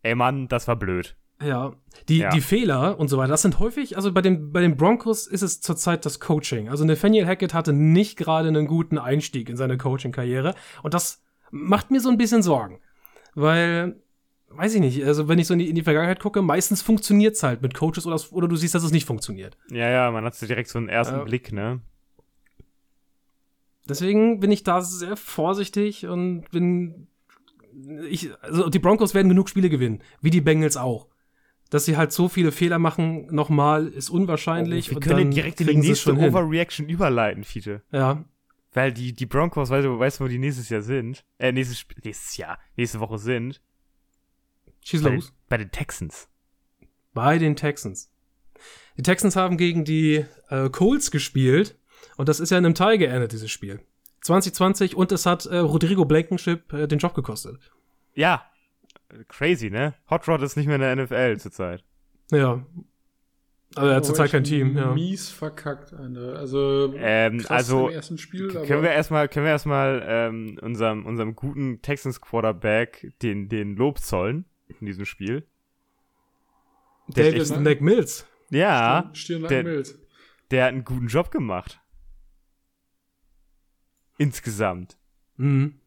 ey Mann, das war blöd. Ja, die, Ja. die Fehler und so weiter, das sind häufig, also bei den, bei den Broncos ist es zurzeit das Coaching. Also Nathaniel Hackett hatte nicht gerade einen guten Einstieg in seine Coaching-Karriere und das macht mir so ein bisschen Sorgen. Weil, weiß ich nicht, also wenn ich so in die, in die Vergangenheit gucke, meistens funktioniert's halt mit Coaches oder, oder du siehst, dass es nicht funktioniert. Ja, ja, man hat direkt so einen ersten Ja. Blick, ne? Deswegen bin ich da sehr vorsichtig und bin. Ich, also die Broncos werden genug Spiele gewinnen, wie die Bengals auch. Dass sie halt so viele Fehler machen, nochmal, ist unwahrscheinlich. Wir und können direkt in die nächste schon hin. Overreaction überleiten, Fiete. Ja, Weil die, die Broncos, weißt du, weißt du, wo die nächstes Jahr sind? Äh, nächstes, Sp- nächstes Jahr, nächste Woche sind? schieß Bei, los. bei den Texans. Bei den Texans. Die Texans haben gegen die äh, Colts gespielt und das ist ja in einem Teil geendet, dieses Spiel. 2020 und es hat äh, Rodrigo Blankenship äh, den Job gekostet. Ja. Crazy, ne? Hot Rod ist nicht mehr in der NFL zurzeit. Ja. Also er hat zurzeit kein Team, ja. Mies verkackt, Alter. Also, Ähm, also, im ersten Spiel, aber Können wir erstmal, können wir erstmal ähm, unserem, unserem guten Texans Quarterback den, den Lob zollen in diesem Spiel? Der echt- Mac Mills. Ja, Stirn der- Mills. der hat einen guten Job gemacht. Insgesamt. Mhm.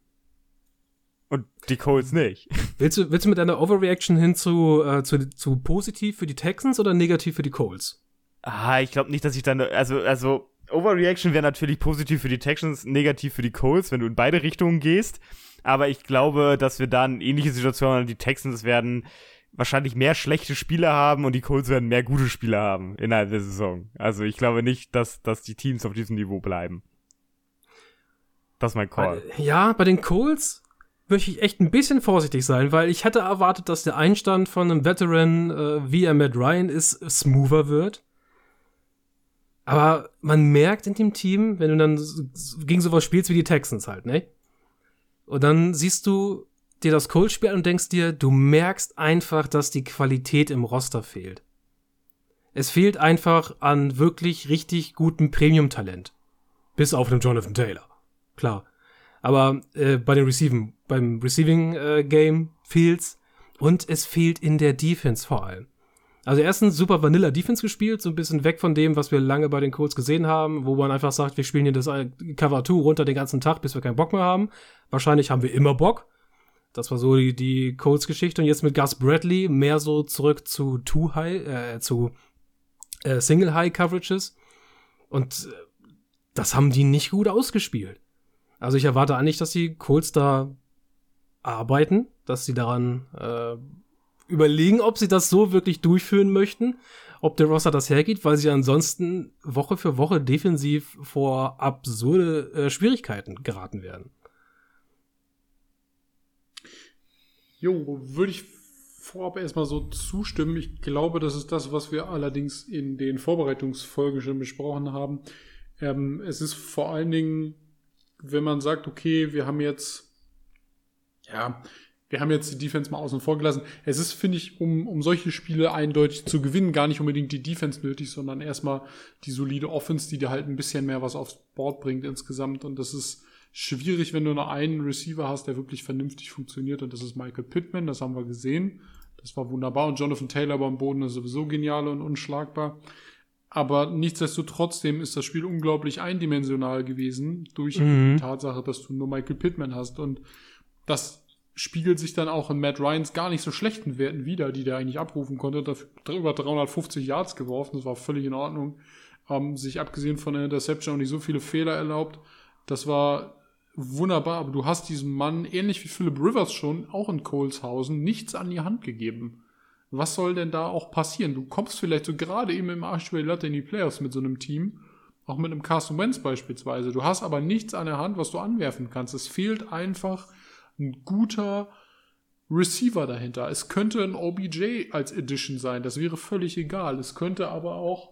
Und die Colts nicht. Willst du, willst du mit einer Overreaction hin zu, äh, zu, zu positiv für die Texans oder negativ für die Colts? Ah, ich glaube nicht, dass ich dann, also, also, Overreaction wäre natürlich positiv für die Texans, negativ für die Colts, wenn du in beide Richtungen gehst. Aber ich glaube, dass wir dann ähnliche Situationen haben. Die Texans werden wahrscheinlich mehr schlechte Spieler haben und die Colts werden mehr gute Spieler haben innerhalb der Saison. Also ich glaube nicht, dass, dass die Teams auf diesem Niveau bleiben. Das ist mein Call. Ja, bei den Colts möchte ich echt ein bisschen vorsichtig sein, weil ich hätte erwartet, dass der Einstand von einem Veteran äh, wie er Matt Ryan ist, smoother wird. Aber man merkt in dem Team, wenn du dann gegen sowas spielst wie die Texans halt, ne? Und dann siehst du dir das Colts-Spiel an und denkst dir, du merkst einfach, dass die Qualität im Roster fehlt. Es fehlt einfach an wirklich richtig gutem Premium-Talent. Bis auf den Jonathan Taylor. Klar. Aber äh, bei den Receiving, beim Receiving äh, Game fehlt's und es fehlt in der Defense vor allem. Also erstens super Vanilla Defense gespielt, so ein bisschen weg von dem, was wir lange bei den Colts gesehen haben, wo man einfach sagt, wir spielen hier das äh, Cover 2 runter den ganzen Tag, bis wir keinen Bock mehr haben. Wahrscheinlich haben wir immer Bock. Das war so die, die Colts-Geschichte. Und jetzt mit Gus Bradley mehr so zurück zu Two High, äh, zu äh, Single High Coverages. Und äh, das haben die nicht gut ausgespielt. Also ich erwarte eigentlich, dass die Colts da arbeiten, dass sie daran äh, überlegen, ob sie das so wirklich durchführen möchten, ob der Roster das hergeht, weil sie ansonsten Woche für Woche defensiv vor absurde äh, Schwierigkeiten geraten werden. Jo, würde ich vorab erstmal so zustimmen. Ich glaube, das ist das, was wir allerdings in den Vorbereitungsfolgen schon besprochen haben. Ähm, es ist vor allen Dingen, wenn man sagt, okay, wir haben jetzt, ja, wir haben jetzt die Defense mal außen vor gelassen. Es ist, finde ich, um, um solche Spiele eindeutig zu gewinnen, gar nicht unbedingt die Defense nötig, sondern erstmal die solide Offense, die dir halt ein bisschen mehr was aufs Board bringt insgesamt. Und das ist schwierig, wenn du nur einen Receiver hast, der wirklich vernünftig funktioniert. Und das ist Michael Pittman, das haben wir gesehen. Das war wunderbar. Und Jonathan Taylor beim Boden ist sowieso genial und unschlagbar. Aber nichtsdestotrotz ist das Spiel unglaublich eindimensional gewesen durch Mhm. die Tatsache, dass du nur Michael Pittman hast. Und das spiegelt sich dann auch in Matt Ryans gar nicht so schlechten Werten wieder, die der eigentlich abrufen konnte. Dafür über 350 Yards geworfen, das war völlig in Ordnung. Ähm, sich abgesehen von der Interception auch nicht so viele Fehler erlaubt. Das war wunderbar, aber du hast diesem Mann, ähnlich wie Philip Rivers schon, auch in Coleshausen, nichts an die Hand gegeben. Was soll denn da auch passieren? Du kommst vielleicht so gerade eben im Arsch über Latte in die Playoffs mit so einem Team, auch mit einem Carson Wentz beispielsweise. Du hast aber nichts an der Hand, was du anwerfen kannst. Es fehlt einfach ein guter Receiver dahinter. Es könnte ein OBJ als Edition sein, das wäre völlig egal. Es könnte aber auch,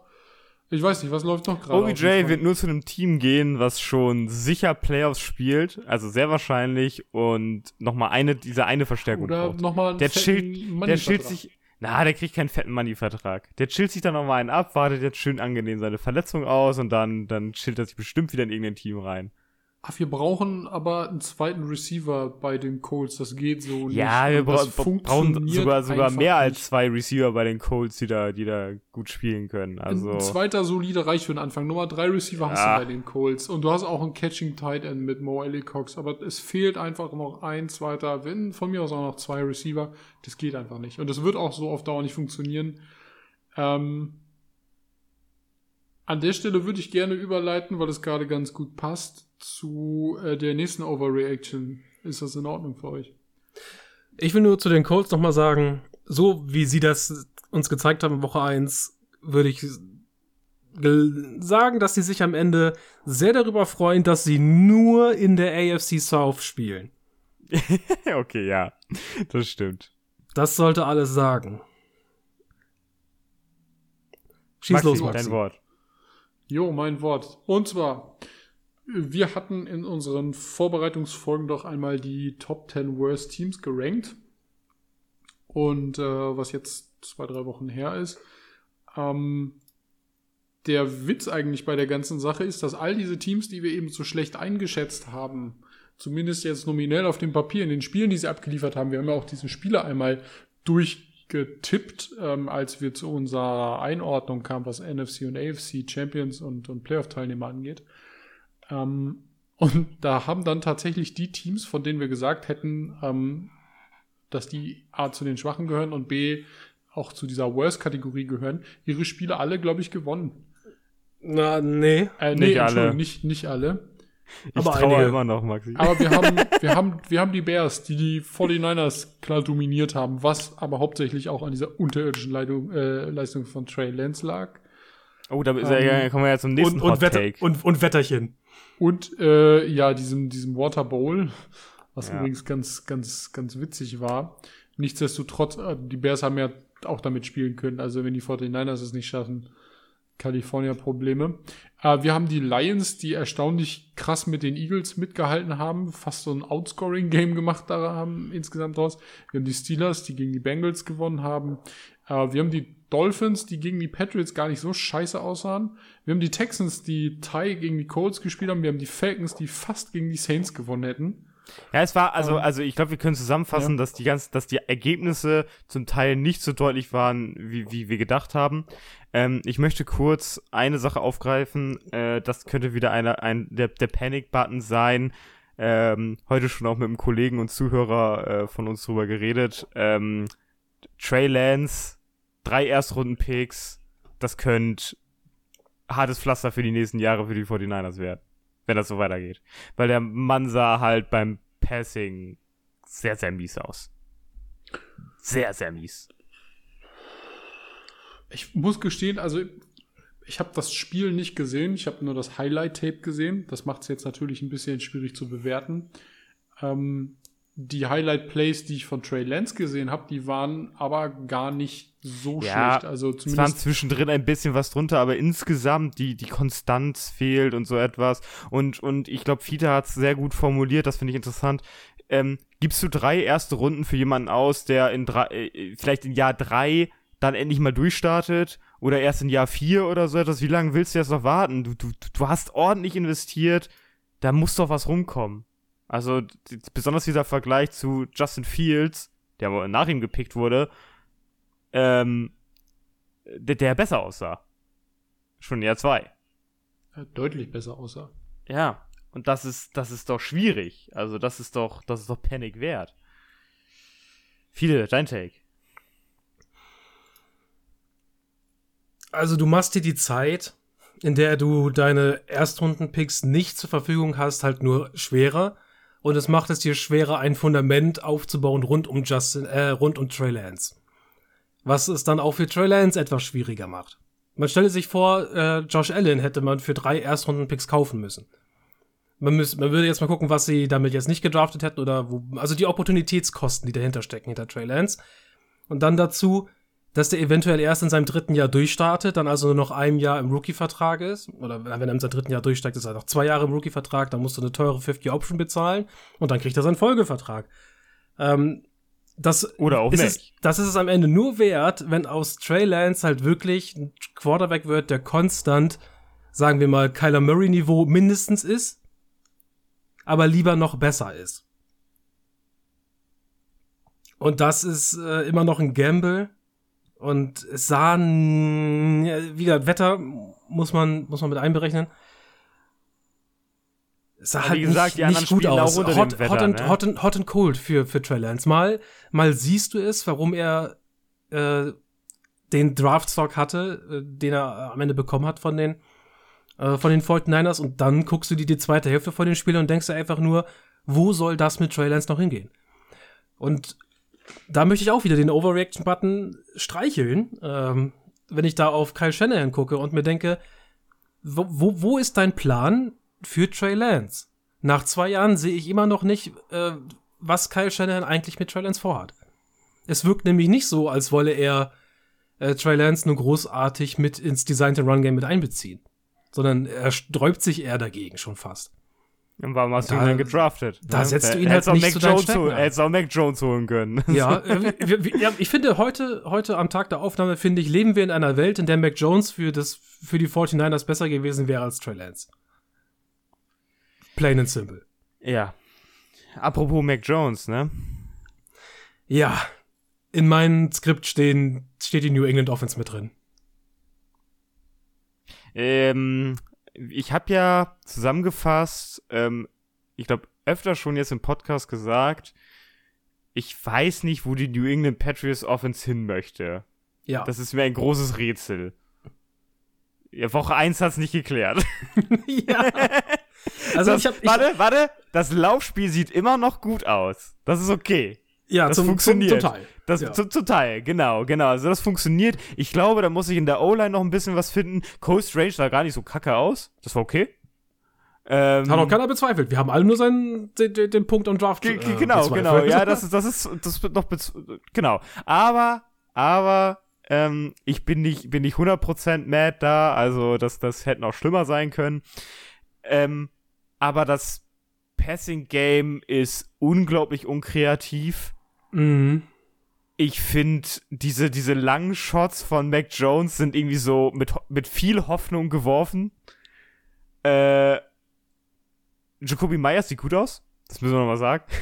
ich weiß nicht, was läuft noch gerade? OBJ wird nur zu einem Team gehen, was schon sicher Playoffs spielt, also sehr wahrscheinlich und nochmal eine, diese eine Verstärkung Oder braucht. nochmal Der chillt, der chillt sich, na, der kriegt keinen fetten Money-Vertrag. Der chillt sich dann nochmal einen ab, wartet jetzt schön angenehm seine Verletzung aus und dann, dann chillt er sich bestimmt wieder in irgendein Team rein. Ach, wir brauchen aber einen zweiten Receiver bei den Colts. Das geht so nicht. Ja, wir bra brauchen sogar, sogar mehr als nicht. zwei Receiver bei den Colts, die da, die da gut spielen können. Also, Ein zweiter solide reicht für den Anfang. Nummer drei Receiver hast Ja. du bei den Colts. Und du hast auch einen Catching Tight End mit Mo Cox. Aber es fehlt einfach noch ein, zweiter, wenn von mir aus auch noch zwei Receiver. Das geht einfach nicht. Und das wird auch so auf Dauer nicht funktionieren. Ähm, an der Stelle würde ich gerne überleiten, weil es gerade ganz gut passt, zu äh, der nächsten Overreaction. Ist das in Ordnung für euch? Ich will nur zu den Colts nochmal sagen, so wie sie das uns gezeigt haben in Woche 1, würde ich sagen, dass sie sich am Ende sehr darüber freuen, dass sie nur in der AFC South spielen. okay, ja, das stimmt. Das sollte alles sagen. Schieß Maxi, los, dein Maxi. Wort. Jo, mein Wort. Und zwar, wir hatten in unseren Vorbereitungsfolgen doch einmal die Top 10 Worst Teams gerankt. Und äh, was jetzt zwei, drei Wochen her ist. Ähm, der Witz eigentlich bei der ganzen Sache ist, dass all diese Teams, die wir eben so schlecht eingeschätzt haben, zumindest jetzt nominell auf dem Papier in den Spielen, die sie abgeliefert haben, wir haben ja auch diese Spiele einmal durchgetippt, ähm, als wir zu unserer Einordnung kamen, was NFC und AFC Champions und, und Playoff-Teilnehmer angeht. Ähm, und da haben dann tatsächlich die Teams, von denen wir gesagt hätten, ähm, dass die A zu den Schwachen gehören und B auch zu dieser Worst-Kategorie gehören, ihre Spiele alle, glaube ich, gewonnen. Na, nee. Äh, Nicht nee, alle. Entschuldigung, Nicht, nicht alle. Ich Aber traue einige. immer noch, Maxi. Aber wir haben, wir haben, wir haben die Bears, die die 49ers klar dominiert haben, was aber hauptsächlich auch an dieser unterirdischen Leitung, äh, Leistung von Trey Lance lag. Oh, da ist Ähm, ja, kommen wir ja zum nächsten Und, und, Hot Wetter, Take. und, und Wetterchen. Und äh, ja, diesem, diesem Water Bowl, was Ja. übrigens ganz, ganz, ganz witzig war. Nichtsdestotrotz, äh, die Bears haben ja auch damit spielen können. Also wenn die 49ers es nicht schaffen, California Probleme. Äh, wir haben die Lions, die erstaunlich krass mit den Eagles mitgehalten haben, fast so ein Outscoring-Game gemacht da haben insgesamt draus. Wir haben die Steelers, die gegen die Bengals gewonnen haben. Äh, wir haben die Dolphins, die gegen die Patriots gar nicht so scheiße aussahen. Wir haben die Texans, die Tie gegen die Colts gespielt haben. Wir haben die Falcons, die fast gegen die Saints gewonnen hätten. Ja, es war, also, Ähm, also ich glaube, wir können zusammenfassen, dass die ganz, dass die Ergebnisse zum Teil nicht so deutlich waren, wie, wie wir gedacht haben. Ähm, ich möchte kurz eine Sache aufgreifen. Äh, das könnte wieder einer, ein, der, der Panic-Button sein. Ähm, heute schon auch mit einem Kollegen und Zuhörer äh, von uns drüber geredet. Ähm, Trey Lance, drei Erstrunden-Picks, das könnte hartes Pflaster für die nächsten Jahre für die 49ers werden, wenn das so weitergeht. Weil der Mann sah halt beim Passing sehr, sehr mies aus. Sehr, sehr mies. Ich muss gestehen, also ich habe das Spiel nicht gesehen. Ich habe nur das Highlight-Tape gesehen. Das macht es jetzt natürlich ein bisschen schwierig zu bewerten. Ähm, die Highlight-Plays, die ich von Trey Lance gesehen habe, die waren aber gar nicht so Ja, schlecht. Also Es waren zumindest zwischendrin ein bisschen was drunter, aber insgesamt die, die Konstanz fehlt und so etwas. Und, und ich glaube, Fiete hat es sehr gut formuliert, das finde ich interessant. Ähm, gibst du drei erste Runden für jemanden aus, der in drei, äh, vielleicht in Jahr drei dann endlich mal durchstartet oder erst in Jahr vier oder so etwas? Wie lange willst du jetzt noch warten? Du, du, du hast ordentlich investiert, da muss doch was rumkommen. Also besonders dieser Vergleich zu Justin Fields, der aber nach ihm gepickt wurde, ähm, der, der besser aussah. Schon in Jahr zwei. äh, deutlich besser aussah. Ja. Und das ist, das ist doch schwierig. Also das ist doch, das ist doch Panic wert. Viele, dein Take. Also du machst dir die Zeit, in der du deine Erstrunden-Picks nicht zur Verfügung hast, halt nur schwerer. Und es macht es dir schwerer, ein Fundament aufzubauen rund um Justin, äh, rund um Trey Lance. Was es dann auch für Trey Lance etwas schwieriger macht. Man stelle sich vor, äh, Josh Allen hätte man für drei Erstrunden-Picks kaufen müssen. Man, müß, man würde jetzt mal gucken, was sie damit jetzt nicht gedraftet hätten oder wo, also die Opportunitätskosten, die dahinter stecken, hinter Trey Lance. Und dann dazu, dass der eventuell erst in seinem dritten Jahr durchstartet, dann also nur noch ein Jahr im Rookie-Vertrag ist. Oder wenn er in seinem dritten Jahr durchsteigt, ist er noch zwei Jahre im Rookie-Vertrag, dann musst du eine teure 50-Option bezahlen und dann kriegt er seinen Folgevertrag. Ähm, das Oder auch ist nicht. Es, das ist es am Ende nur wert, wenn aus Trey Lance halt wirklich ein Quarterback wird, der konstant, sagen wir mal, Kyler Murray-Niveau mindestens ist. aber lieber noch besser ist. Und das ist äh, immer noch ein Gamble. Und es sah, wie gesagt, Wetter muss man, muss man mit einberechnen. Es sah Aber halt wie gesagt, nicht, nicht gut spielen auch aus. Hot, dem Wetter, hot, and, ne? hot, and, hot and cold für, für Trey Lance. Mal, mal siehst du es, warum er äh, den Draftstock hatte, äh, den er am Ende bekommen hat von den, äh, von den 49ers. Und dann guckst du dir die zweite Hälfte von den Spielen und denkst dir einfach nur, wo soll das mit Trey Lance noch hingehen? Und da möchte ich auch wieder den Overreaction-Button streicheln, ähm, wenn ich da auf Kyle Shanahan gucke und mir denke, wo, wo, wo ist dein Plan für Trey Lance? Nach zwei Jahren sehe ich immer noch nicht, äh, was Kyle Shanahan eigentlich mit Trey Lance vorhat. Es wirkt nämlich nicht so, als wolle er äh, Trey Lance nur großartig mit ins Designed Run Game mit einbeziehen, sondern er sträubt sich eher dagegen schon fast. Und warum hast du Da- ihn dann gedraftet? da setzt du ihn halt hättest nicht Mac zu Jones Stärken holen- ein. Er hätte auch Mac Jones holen können. Ja, wir, wir, ja, ich finde, heute, heute am Tag der Aufnahme, finde ich, leben wir in einer Welt, in der Mac Jones für, das, für die 49ers besser gewesen wäre als Trey Lance. Plain and simple. Ja. Apropos Mac Jones, ne? Ja, in meinem Skript stehen, steht die New England Offense mit drin. Ähm, ich habe ja zusammengefasst, ähm, ich glaube, öfter schon jetzt im Podcast gesagt, ich weiß nicht, wo die New England Patriots Offense hin möchte. Ja, Das ist mir ein großes Rätsel. Ja, Woche 1 hat's nicht geklärt. ja. Also das, ich habe warte, warte, das Laufspiel sieht immer noch gut aus. Das ist okay. Ja, das zum, funktioniert. Zum, zum Teil. Das Ja. zu, zu Teil, genau, genau. Also das funktioniert. Ich glaube, da muss ich in der O-Line noch ein bisschen was finden. Coast Range sah gar nicht so kacke aus. Das war okay. Ähm, Hat auch keiner bezweifelt. Wir haben alle nur seinen, den, den, Punkt am Draft. Äh, ge- genau, bezweifelt. genau. Ja, das ist, das ist, das wird noch, genau. Aber, aber, ähm, ich bin nicht, bin nicht 100% mad da, also das, das hätte noch schlimmer sein können. Ähm, aber das Passing Game ist unglaublich unkreativ. Mhm. Ich finde, diese, diese langen Shots von Mac Jones sind irgendwie so mit, mit viel Hoffnung geworfen. Äh, Jacoby Myers sieht gut aus. Das müssen wir nochmal sagen.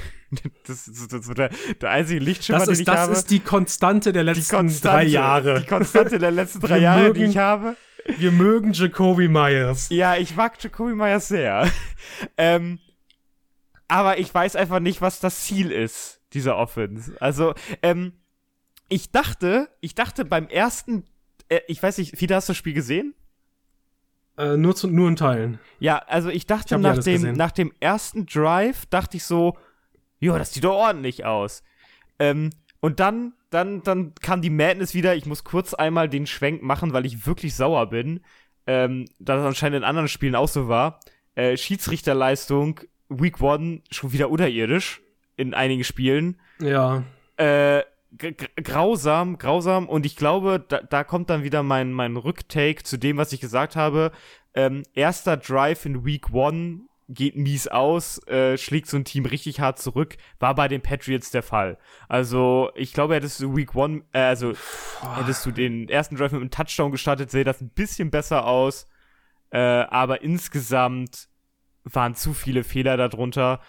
Das, das, das der, der einzige Lichtschimmer, Das, den ist, ich das habe. ist die Konstante der die letzten drei Jahre. Die Konstante der letzten drei Wir Jahre, die mögen- ich habe. Wir mögen Jacoby Myers. Ja, ich mag Jacoby Myers sehr. ähm, aber ich weiß einfach nicht, was das Ziel ist, dieser Offense. Also, ähm, ich dachte, ich dachte beim ersten, äh, ich weiß nicht, Fida, hast du das Spiel gesehen? Äh, nur, zu, nur in Teilen. Ja, also ich dachte Ich nach, dem, gesehen. nach dem ersten Drive, dachte ich so, ja, das sieht doch ordentlich aus. Ähm, und dann, dann, dann kam die Madness wieder. Ich muss kurz einmal den Schwenk machen, weil ich wirklich sauer bin. Ähm, da das anscheinend in anderen Spielen auch so war. Äh, Schiedsrichterleistung, Week One schon wieder unterirdisch in einigen Spielen. Ja. Äh, grausam, grausam. Und ich glaube, da, da kommt dann wieder mein, mein Rücktake zu dem, was ich gesagt habe. Ähm, erster Drive in Week One geht mies aus, äh, schlägt so ein Team richtig hart zurück. War bei den Patriots der Fall. Also, ich glaube, hättest du Week One, äh, also hättest du den ersten Drive mit einem Touchdown gestartet, sähe das ein bisschen besser aus. Äh, aber insgesamt waren zu viele Fehler darunter.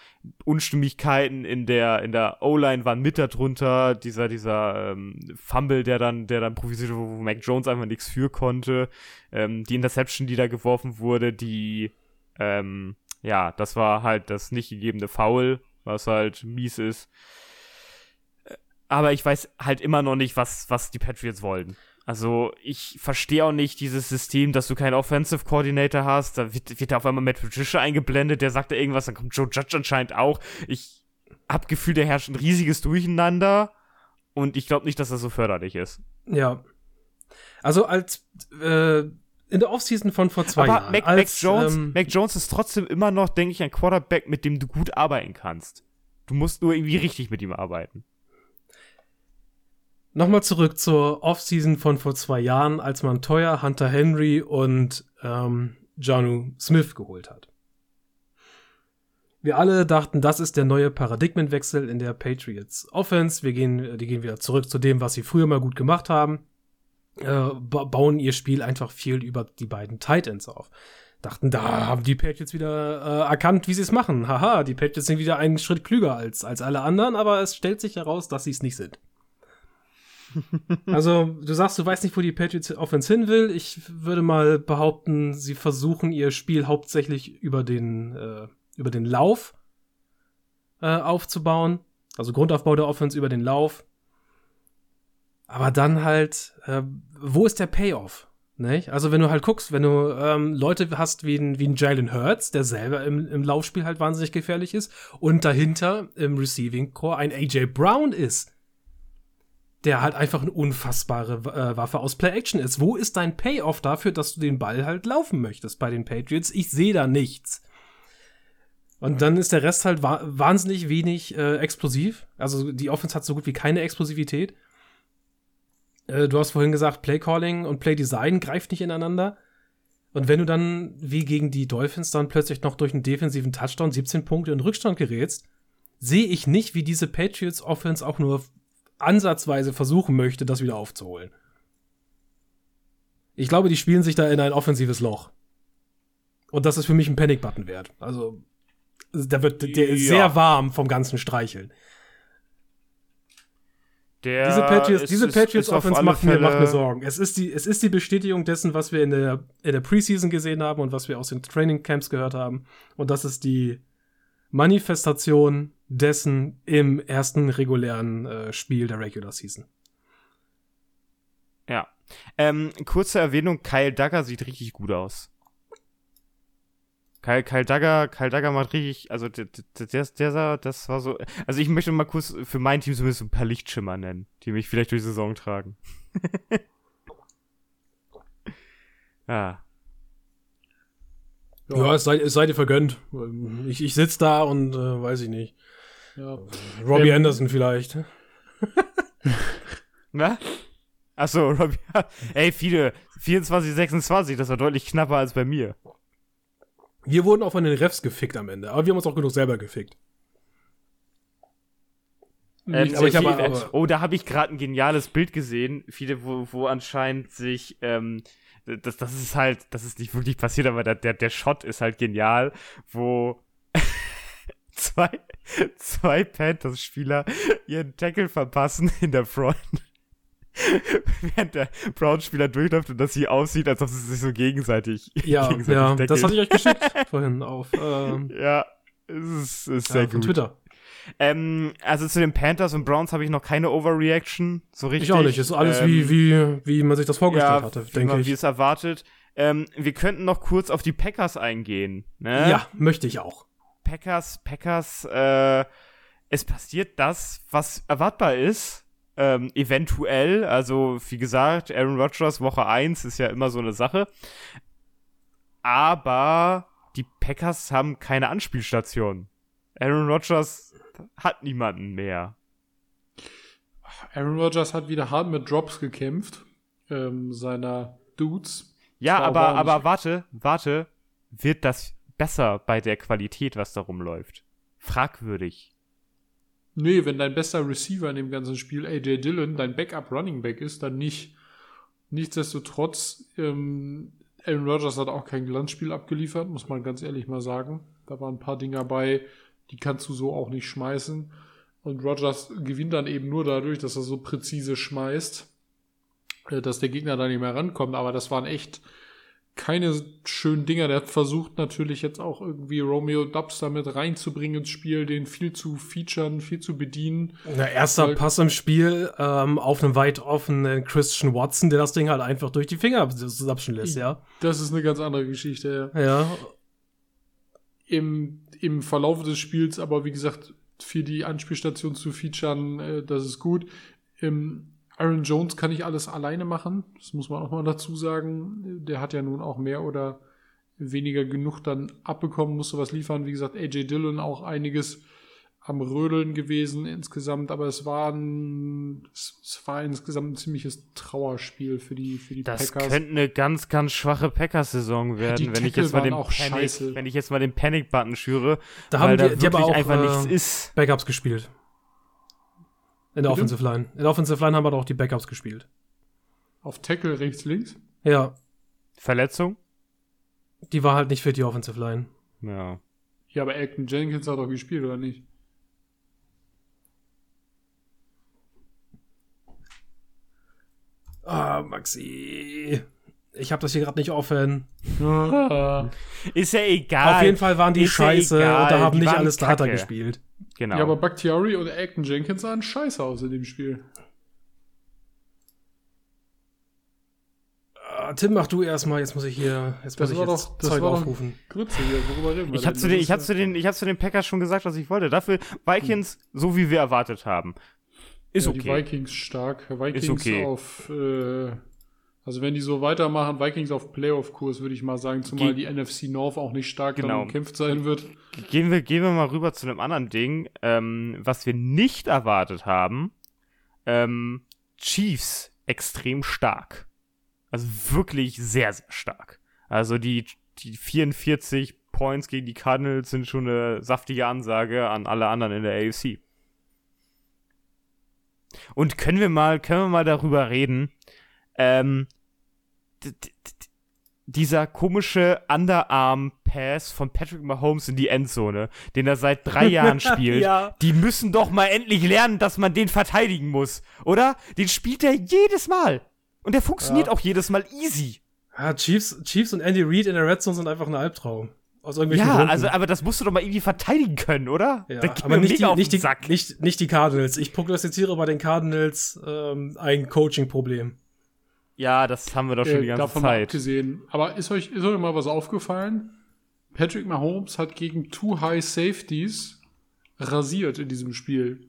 Unstimmigkeiten in der, in der O-Line waren mit darunter. Dieser, dieser ähm, Fumble, der dann, der dann improvisiert wurde, wo Mac Jones einfach nichts für konnte. Ähm, die Interception, die da geworfen wurde, die, ähm, ja, das war halt das nicht gegebene Foul, was halt mies ist. Äh, Aber ich weiß halt immer noch nicht, was, was die Patriots wollen. Also, ich verstehe auch nicht dieses System, dass du keinen Offensive Coordinator hast. Da wird, wird auf einmal Matt Patricia eingeblendet, der sagt da irgendwas, dann kommt Joe Judge anscheinend auch. Ich hab Gefühl, da herrscht ein riesiges Durcheinander. Und ich glaube nicht, dass das so förderlich ist. Ja. Also als äh, in der Offseason von vor zwei Aber Jahren. Mac, als, Mac, Jones, ähm, Mac Jones ist trotzdem immer noch, denke ich, ein Quarterback, mit dem du gut arbeiten kannst. Du musst nur irgendwie richtig mit ihm arbeiten. Nochmal zurück zur Offseason von vor zwei Jahren, als man teuer Hunter Henry und ähm, Janu Smith geholt hat. Wir alle dachten, das ist der neue Paradigmenwechsel in der Patriots Offense. Wir gehen, die gehen wieder zurück zu dem, was sie früher mal gut gemacht haben. Äh, ba bauen ihr Spiel einfach viel über die beiden Tight Ends auf. Dachten, da haben die Patriots wieder äh, erkannt, wie sie es machen. Haha, die Patriots sind wieder einen Schritt klüger als, als alle anderen, aber es stellt sich heraus, dass sie es nicht sind. Also, du sagst, du weißt nicht, wo die Patriots Offense hin will. Ich würde mal behaupten, sie versuchen ihr Spiel hauptsächlich über den, äh, über den Lauf äh, aufzubauen. Also Grundaufbau der Offense über den Lauf. Aber dann halt, äh, wo ist der Payoff? Nicht? Also wenn du halt guckst, wenn du ähm, Leute hast wie ein, wie ein Jalen Hurts, der selber im, im Laufspiel halt wahnsinnig gefährlich ist, und dahinter im Receiving Core ein AJ Brown ist, der halt einfach eine unfassbare äh, Waffe aus Play-Action ist. Wo ist dein Payoff dafür, dass du den Ball halt laufen möchtest bei den Patriots? Ich sehe da nichts. Und dann ist der Rest halt wa wahnsinnig wenig äh, explosiv. Also die Offense hat so gut wie keine Explosivität. Äh, du hast vorhin gesagt, Play Calling und Play Design greift nicht ineinander. Und wenn du dann wie gegen die Dolphins dann plötzlich noch durch einen defensiven Touchdown 17 Punkte in Rückstand gerätst, sehe ich nicht, wie diese Patriots Offense auch nur ansatzweise versuchen möchte, das wieder aufzuholen. Ich glaube, die spielen sich da in ein offensives Loch. Und das ist für mich ein Panic-Button wert. Also, der wird, der ist ja. sehr warm vom ganzen Streicheln. Der diese Patriots, ist, diese Patriots ist Offense macht mir, macht mir Sorgen. Es ist, die, es ist die Bestätigung dessen, was wir in der, in der Preseason gesehen haben und was wir aus den Training Camps gehört haben. Und das ist die Manifestation dessen im ersten regulären äh, Spiel der Regular Season. Ja. Ähm, kurze Erwähnung: Kyle Duggar sieht richtig gut aus. Kyle, Kyle Dagger, Kyle Dagger macht richtig, also der, der, der, sah, das war so, also ich möchte mal kurz für mein Team zumindest ein paar Lichtschimmer nennen, die mich vielleicht durch die Saison tragen. ah. Ja, ja es, sei, es sei dir vergönnt. Ich, ich sitze da und äh, weiß ich nicht. Ja. Robbie ähm, Anderson vielleicht. Na? Achso, Robbie. Ey, viele. 24, 26, das war deutlich knapper als bei mir. Wir wurden auch von den Refs gefickt am Ende, aber wir haben uns auch genug selber gefickt. Ähm, aber ich habe, aber, oh, da habe ich gerade ein geniales Bild gesehen, viele, wo, wo anscheinend sich, ähm, das, das ist halt, das ist nicht wirklich passiert, aber der, der, der Shot ist halt genial, wo zwei, zwei Panthers-Spieler ihren Tackle verpassen in der Front während der Browns-Spieler durchläuft und das hier aussieht, als ob sie sich so gegenseitig. Ja, gegenseitig ja das hatte ich euch geschickt vorhin auf. Ähm, ja, es ist, ist sehr ja, gut. Twitter. Ähm, also zu den Panthers und Browns habe ich noch keine Overreaction, so richtig. Ich auch nicht. Ist alles ähm, wie, wie, wie man sich das vorgestellt ja, hatte, denke ich. Wie es erwartet. Ähm, wir könnten noch kurz auf die Packers eingehen. Ne? Ja, möchte ich auch. Packers, Packers, äh, es passiert das, was erwartbar ist. Ähm, eventuell, also wie gesagt, Aaron Rodgers Woche 1 ist ja immer so eine Sache. Aber die Packers haben keine Anspielstation. Aaron Rodgers hat niemanden mehr. Aaron Rodgers hat wieder hart mit Drops gekämpft, ähm, seiner Dudes. Ja, aber, aber warte, warte. Wird das besser bei der Qualität, was da rumläuft? Fragwürdig. Nee, wenn dein bester Receiver in dem ganzen Spiel AJ Dillon dein Backup Running Back ist, dann nicht. Nichtsdestotrotz, ähm, Aaron Rodgers hat auch kein Glanzspiel abgeliefert, muss man ganz ehrlich mal sagen. Da waren ein paar Dinge dabei, die kannst du so auch nicht schmeißen. Und Rodgers gewinnt dann eben nur dadurch, dass er so präzise schmeißt, äh, dass der Gegner da nicht mehr rankommt. Aber das waren echt keine schönen Dinger. Der hat versucht natürlich jetzt auch irgendwie Romeo Dubs damit reinzubringen ins Spiel, den viel zu featuren, viel zu bedienen. Der erster Weil, Pass im Spiel ähm, auf einen weit offenen Christian Watson, der das Ding halt einfach durch die Finger abschen lässt, ja. Das ist eine ganz andere Geschichte, ja. Ja. Im, im Verlauf des Spiels, aber wie gesagt, für die Anspielstation zu featuren, äh, das ist gut. Im Aaron Jones kann nicht alles alleine machen. Das muss man auch mal dazu sagen. Der hat ja nun auch mehr oder weniger genug dann abbekommen, musste was liefern. Wie gesagt, AJ Dillon auch einiges am Rödeln gewesen insgesamt, aber es war ein, es war insgesamt ein ziemliches Trauerspiel für die, für die das Packers. Das könnte eine ganz, ganz schwache Packers-Saison werden, wenn ich, jetzt mal den Panic, wenn ich jetzt mal den Panic-Button schüre, da haben die, da die aber auch einfach äh, nichts ist. Backups gespielt. In der Bitte? Offensive Line. In der Offensive Line haben wir doch die Backups gespielt. Auf Tackle rechts, links? Ja. Verletzung? die war halt nicht für die Offensive Line. Ja. Ja, aber Elton Jenkins hat doch gespielt, oder nicht? Ah, Maxi. Ich habe das hier gerade nicht offen. Ist ja egal. Auf jeden Fall waren die Ist ja scheiße egal, und da haben die nicht alle Starter kacke. gespielt. Genau. Ja, aber Bakhtiari und Elton Jenkins sahen scheiße aus in dem Spiel. Ah, Tim, mach du erstmal. Jetzt muss ich hier jetzt muss Das ich war jetzt doch- das Zeug aufrufen. Grütze hier, worüber reden wir ich habe zu, den, ich hab zu, den, ich zu den Packers schon gesagt, was ich wollte. Dafür Vikings, so wie wir erwartet haben. Ist ja, Die okay. Vikings stark. Vikings okay. auf, äh, also wenn die so weitermachen, Vikings auf Playoff-Kurs, würde ich mal sagen, zumal Ge- die NFC North auch nicht stark Genau. umkämpft sein wird. Gehen wir, gehen wir mal rüber zu einem anderen Ding, ähm, was wir nicht erwartet haben. Ähm, Chiefs extrem stark. Also wirklich sehr, sehr stark. Also die, die 44 Points gegen die Cardinals sind schon eine saftige Ansage an alle anderen in der AFC. Und können wir mal, können wir mal darüber reden, ähm, dieser komische Underarm-Pass von Patrick Mahomes in die Endzone, den er seit drei Jahren spielt. Ja. Die müssen doch mal endlich lernen, dass man den verteidigen muss, oder? Den spielt er jedes Mal. Und der funktioniert Ja. auch jedes Mal easy. Ja, Chiefs, Chiefs und Andy Reid in der Red Zone sind einfach ein Albtraum. Aus irgendwelchen Ja, Gründen. also, aber das musst du doch mal irgendwie verteidigen können, oder? Ja, aber nicht die, nicht, die, nicht, nicht die Cardinals. Ich prognostiziere bei den Cardinals ähm, ein Coaching-Problem. Ja, das haben wir doch schon die Äh, ganze davon Zeit. abgesehen. Aber ist euch, ist euch mal was aufgefallen? Patrick Mahomes hat gegen Two High Safeties rasiert in diesem Spiel.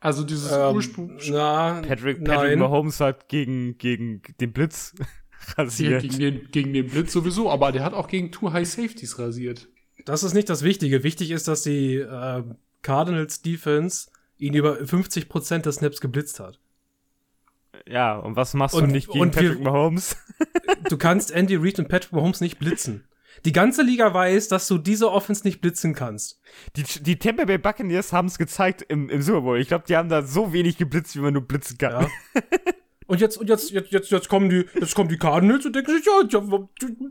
Also dieses Ähm, Ursprung, na, Patrick, Patrick nein. Mahomes hat gegen, gegen den Blitz Ja, rasiert. gegen, den, gegen den Blitz sowieso, aber der hat auch gegen Two High Safeties rasiert. Das ist nicht das Wichtige. Wichtig ist, dass die äh, Cardinals Defense ihn über 50% der Snaps geblitzt hat. Ja, und was machst Und- du nicht gegen und wir- Patrick Mahomes? Du kannst Andy Reid und Patrick Mahomes nicht blitzen. Die ganze Liga weiß, dass du diese Offense nicht blitzen kannst. Die, die Tampa Bay Buccaneers haben es gezeigt im, im Super Bowl. Ich glaube, die haben da so wenig geblitzt, wie man nur blitzen kann. Ja. Und jetzt, und jetzt, jetzt, jetzt, jetzt kommen die, jetzt kommen die Cardinals und denken sich, ja, ja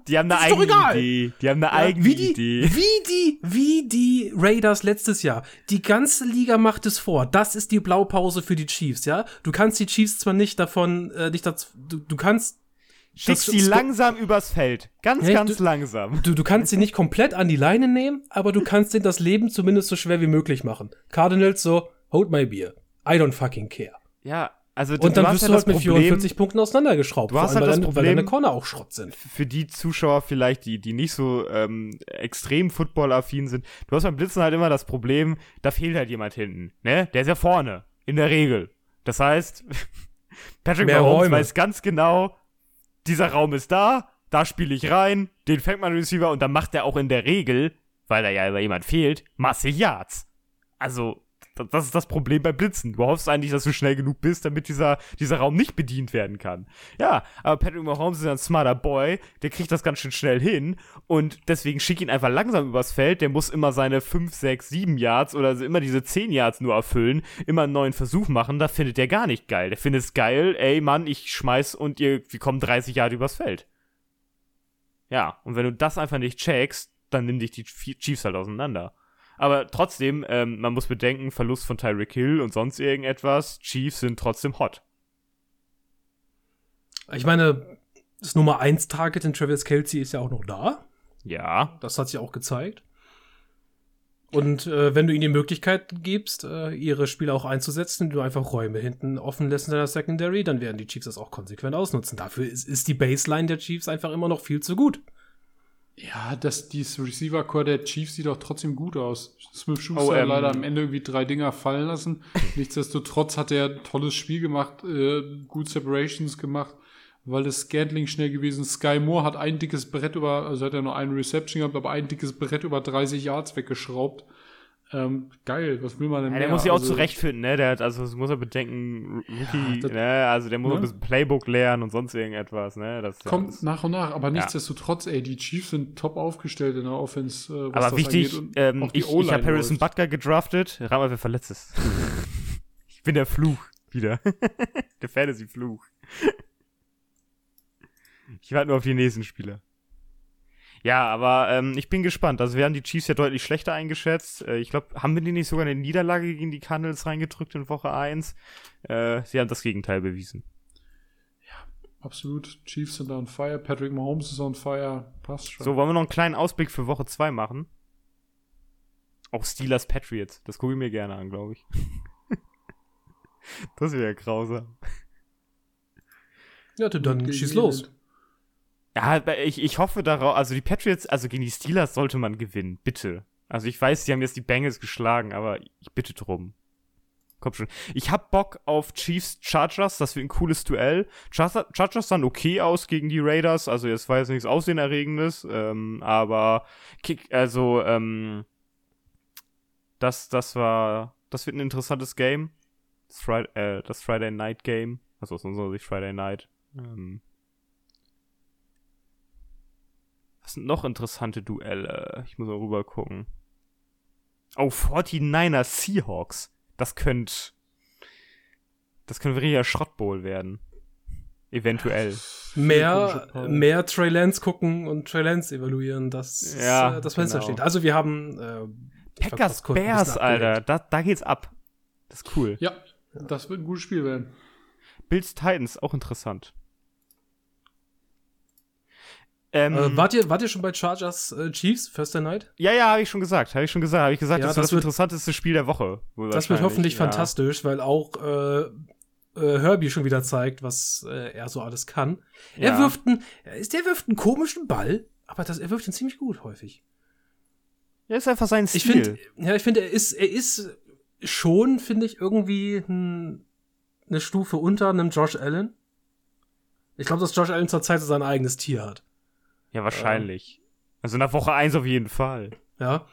Die haben eine eigene egal. Idee. Die haben eine Ja, eigene wie die, Idee. Wie die, wie die Raiders letztes Jahr. Die ganze Liga macht es vor. Das ist die Blaupause für die Chiefs, ja? Du kannst die Chiefs zwar nicht davon, äh, nicht dazu, du, du kannst, die das- langsam übers Feld. Ganz, Ja, ganz du- langsam. du, du kannst sie nicht komplett an die Leine nehmen, aber du kannst denen das Leben zumindest so schwer wie möglich machen. Cardinals so, hold my beer. I don't fucking care. Ja, also Und dann hast wirst ja du das halt mit Problem, 44 Punkten auseinandergeschraubt. Du hast vor allem, halt das weil, deine, weil Problem- deine Corner auch Schrott sind. für die Zuschauer vielleicht, die, die nicht so ähm, extrem footballaffin sind, du hast beim Blitzen halt immer das Problem, da fehlt halt jemand hinten. Ne? Der ist ja vorne, in der Regel. Das heißt, Patrick Mehr Mahomes Räume. weiß ganz genau, dieser Raum ist da, da spiele ich rein, den fängt man Receiver und dann macht er auch in der Regel, weil da ja immer jemand fehlt, Masse Yards. Also, das, ist das Problem bei Blitzen. Du hoffst eigentlich, dass du schnell genug bist, damit dieser, dieser Raum nicht bedient werden kann. Ja, aber Patrick Mahomes ist ein smarter Boy, der kriegt das ganz schön schnell hin und deswegen schick ihn einfach langsam übers Feld. Der muss immer seine 5, 6, 7 Yards oder immer diese 10 Yards nur erfüllen, immer einen neuen Versuch machen. Da findet der gar nicht geil. Der findet es geil, ey Mann, ich schmeiß und ihr, wir kommen 30 Yards übers Feld. Ja, und wenn du das einfach nicht checkst, dann nimm dich die Chiefs halt auseinander. Aber trotzdem, ähm, man muss bedenken, Verlust von Tyreek Hill und sonst irgendetwas, Chiefs sind trotzdem hot. Ich meine, das Nummer 1 Target in Travis Kelsey ist ja auch noch da. Ja, Das hat sie auch gezeigt. Und äh, wenn du ihnen die Möglichkeit gibst, äh, ihre Spieler auch einzusetzen, du einfach Räume hinten offen lässt in deiner Secondary, dann werden die Chiefs das auch konsequent ausnutzen. Dafür ist, ist die Baseline der Chiefs einfach immer noch viel zu gut. Ja, das, dieses Receiver-Core der Chiefs sieht auch trotzdem gut aus. Smith Schuster Oh, hat ähm, leider am Ende irgendwie drei Dinger fallen lassen. Nichtsdestotrotz hat er ein tolles Spiel gemacht, äh, gut Separations gemacht, weil das Scantling schnell gewesen ist. Sky Moore hat ein dickes Brett über, also hat er nur eine Reception gehabt, aber ein dickes Brett über 30 Yards weggeschraubt. Ähm, geil, was will man denn ja mehr? der muss sich auch Also, zurechtfinden, ne? Der hat, also das muss er bedenken, Rookie, das- ne? Also der muss ne? ein bisschen Playbook lernen und sonst irgendetwas, ne? Das ja Kommt alles- nach und nach, aber nichtsdestotrotz, ey, die Chiefs sind top aufgestellt in der Offense. Äh, was Aber das wichtig, ähm, auch ich, ich habe Harrison. Butker gedraftet. Rat mal, wer verletzt ist. ich bin der Fluch wieder. der Fantasy-Fluch. ich warte nur auf die nächsten Spieler. Ja, aber ähm, ich bin gespannt. Also wir haben die Chiefs ja deutlich schlechter eingeschätzt. Äh, ich glaube, haben wir die nicht sogar eine Niederlage gegen die Cardinals reingedrückt in Woche 1? Äh, sie haben das Gegenteil bewiesen. Absolut. Chiefs sind on fire. Patrick Mahomes ist on fire. Passt schon. So, wollen wir noch einen kleinen Ausblick für Woche 2 machen? Auch Steelers Patriots. Das gucke ich mir gerne an, glaube ich. das wäre ja grausam. Ja, du, dann Gegen schieß los. Ja, ich, ich hoffe darauf, also die Patriots, also gegen die Steelers sollte man gewinnen, bitte. Also ich weiß, die haben jetzt die Bengals geschlagen, aber ich bitte drum. Komm schon. Ich hab Bock auf Chiefs Chargers, das wird ein cooles Duell. Chargers, Chargers sahen okay aus gegen die Raiders, also jetzt war jetzt nichts Aussehenerregendes, ähm, aber Kick, also, ähm, das, das war, das wird ein interessantes Game. Das, Friday, äh, das Friday Night Game, also aus unserer Sicht Friday Night. Ähm, was sind noch interessante Duelle? Ich muss mal rüber gucken. Oh, 49er Seahawks. Das könnte. Das könnte wirklich ein Schrottbowl werden. Eventuell. Mehr, mehr Trey Lance gucken und Trey Lance evaluieren, das Ja, ist äh, das Fenster genau. steht. Also wir haben äh, Packers Bears, Alter. Da, da geht's ab. Das ist cool. Ja, das wird ein gutes Spiel werden. Bills Titans, auch interessant. Ähm, Äh, wart, ihr, wart ihr schon bei Chargers äh, Chiefs, Thursday Night? ja, ja, habe ich schon gesagt. Habe ich schon gesagt. Habe ich gesagt, Ja, das, das ist das wird- interessanteste Spiel der Woche. Das wird hoffentlich ja. fantastisch, weil auch äh, äh, Herbie schon wieder zeigt, was äh, er so alles kann. Er Ja. wirft einen, er ist- der wirft einen komischen Ball, aber das, er wirft ihn ziemlich gut häufig. Ja, ist einfach sein Stil. Ich finde, ja, ich finde, er ist, er ist schon, finde ich, irgendwie ein, eine Stufe unter einem Josh Allen. Ich glaube, dass Josh Allen zurzeit so sein eigenes Tier hat. Ja, wahrscheinlich. Also nach Woche 1 auf jeden Fall. Ja.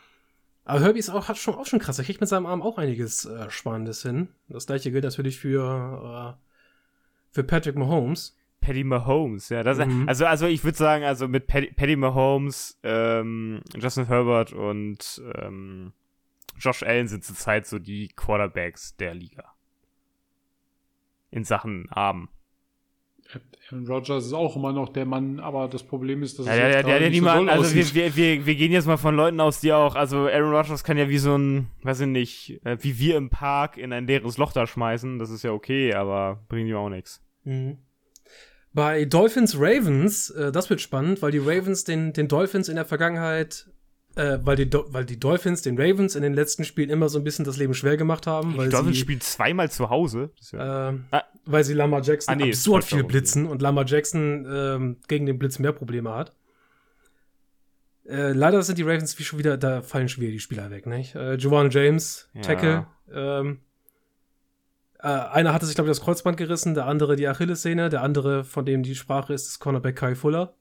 Aber Herbie ist auch, hat schon auch schon krass. Er kriegt mit seinem Arm auch einiges äh, Spannendes hin. Das gleiche gilt natürlich für, äh, für Patrick Mahomes. Paddy Mahomes, ja. Das, Mhm. Also, also ich würde sagen, also mit Paddy, Paddy Mahomes, ähm, Justin Herbert und ähm, Josh Allen sind zurzeit so die Quarterbacks der Liga. In Sachen Arm. Aaron Rodgers ist auch immer noch der Mann, aber das Problem ist, dass Ja, der, jetzt der, der, nicht so niemand, also wir, wir, wir, wir gehen jetzt mal von Leuten aus, die auch, also Aaron Rodgers kann ja wie so ein, weiß ich nicht, äh, wie wir im Park in ein leeres Loch da schmeißen, das ist ja okay, aber bringt ihm auch nichts. Mhm. Bei Dolphins Ravens, äh, das wird spannend, weil die Ravens den, den Dolphins in der Vergangenheit, äh, weil, die Do weil die Dolphins den Ravens in den letzten Spielen immer so ein bisschen das Leben schwer gemacht haben, weil Die Dolphins sie, spielen zweimal zu Hause. Ja, äh, Ah. weil sie Lamar Jackson Ah, nee, absurd viel blitzen und Lamar Jackson ähm, gegen den Blitz mehr Probleme hat. Äh, leider sind die Ravens wie schon wieder, da fallen schon wieder die Spieler weg, nicht? Äh, Juwan James, Ja. Tackle. Ähm, äh, einer hatte sich, glaube ich, das Kreuzband gerissen, der andere die Achillessehne, der andere, von dem die Sprache ist, ist Cornerback Kai Fuller.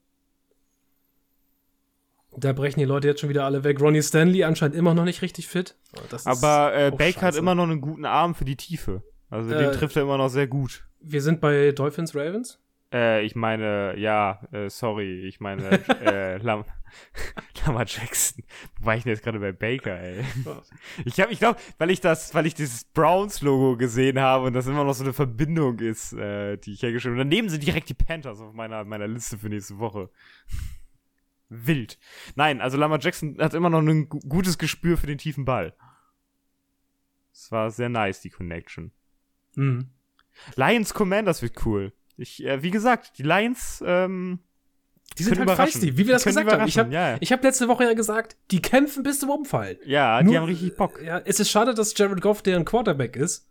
Da brechen die Leute jetzt schon wieder alle weg. Ronnie Stanley anscheinend immer noch nicht richtig fit. Oh, aber äh, Baker hat immer noch einen guten Arm für die Tiefe. Also Äh, den trifft er immer noch sehr gut. Wir sind bei Dolphins Ravens. Äh, ich meine, ja, äh, sorry, ich meine, äh, Lam Lamar Jackson. Wo war ich denn jetzt gerade bei Baker, ey? Ich habe, ich glaube, weil ich das, weil ich dieses Browns-Logo gesehen habe und das immer noch so eine Verbindung ist, äh, die ich hergestellt habe. Daneben sind direkt die Panthers auf meiner, meiner Liste für nächste Woche. Wild. Nein, also Lamar Jackson hat immer noch ein gu- gutes Gespür für den tiefen Ball. Es war sehr nice, die Connection. Mhm. Lions Commanders wird cool. Ich, äh, wie gesagt, die Lions, ähm, Die sind halt feisty, wie wir das Die gesagt haben. Ich habe ja. ich hab letzte Woche ja gesagt, die kämpfen bis zum Umfallen. ja, die Nur- haben richtig Bock. Ja, es ist schade, dass Jared Goff deren Quarterback ist.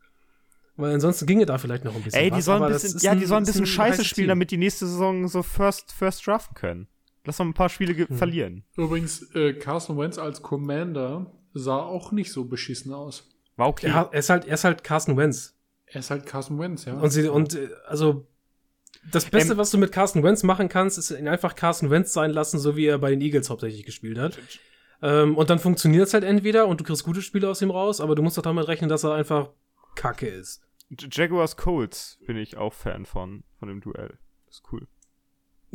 Weil ansonsten ginge da vielleicht noch ein bisschen Ey, die was, sollen ein bisschen, ja, die sollen ein bisschen Scheiße spielen, Team. damit die nächste Saison so first, first draften können. Lass doch ein paar Spiele ge- Hm. verlieren. Übrigens, äh, Carson Wentz als Commander sah auch nicht so beschissen aus. War okay. Er, er, ist halt, er ist halt Carson Wentz. Er ist halt Carson Wentz, ja. Und, sie, und äh, also das Beste, Ähm, was du mit Carson Wentz machen kannst, ist ihn einfach Carson Wentz sein lassen, so wie er bei den Eagles hauptsächlich gespielt hat. Ähm, und dann funktioniert es halt entweder und du kriegst gute Spiele aus ihm raus, aber du musst doch damit rechnen, dass er einfach Kacke ist. Jaguars Colts bin ich auch Fan von, von dem Duell. Das ist cool.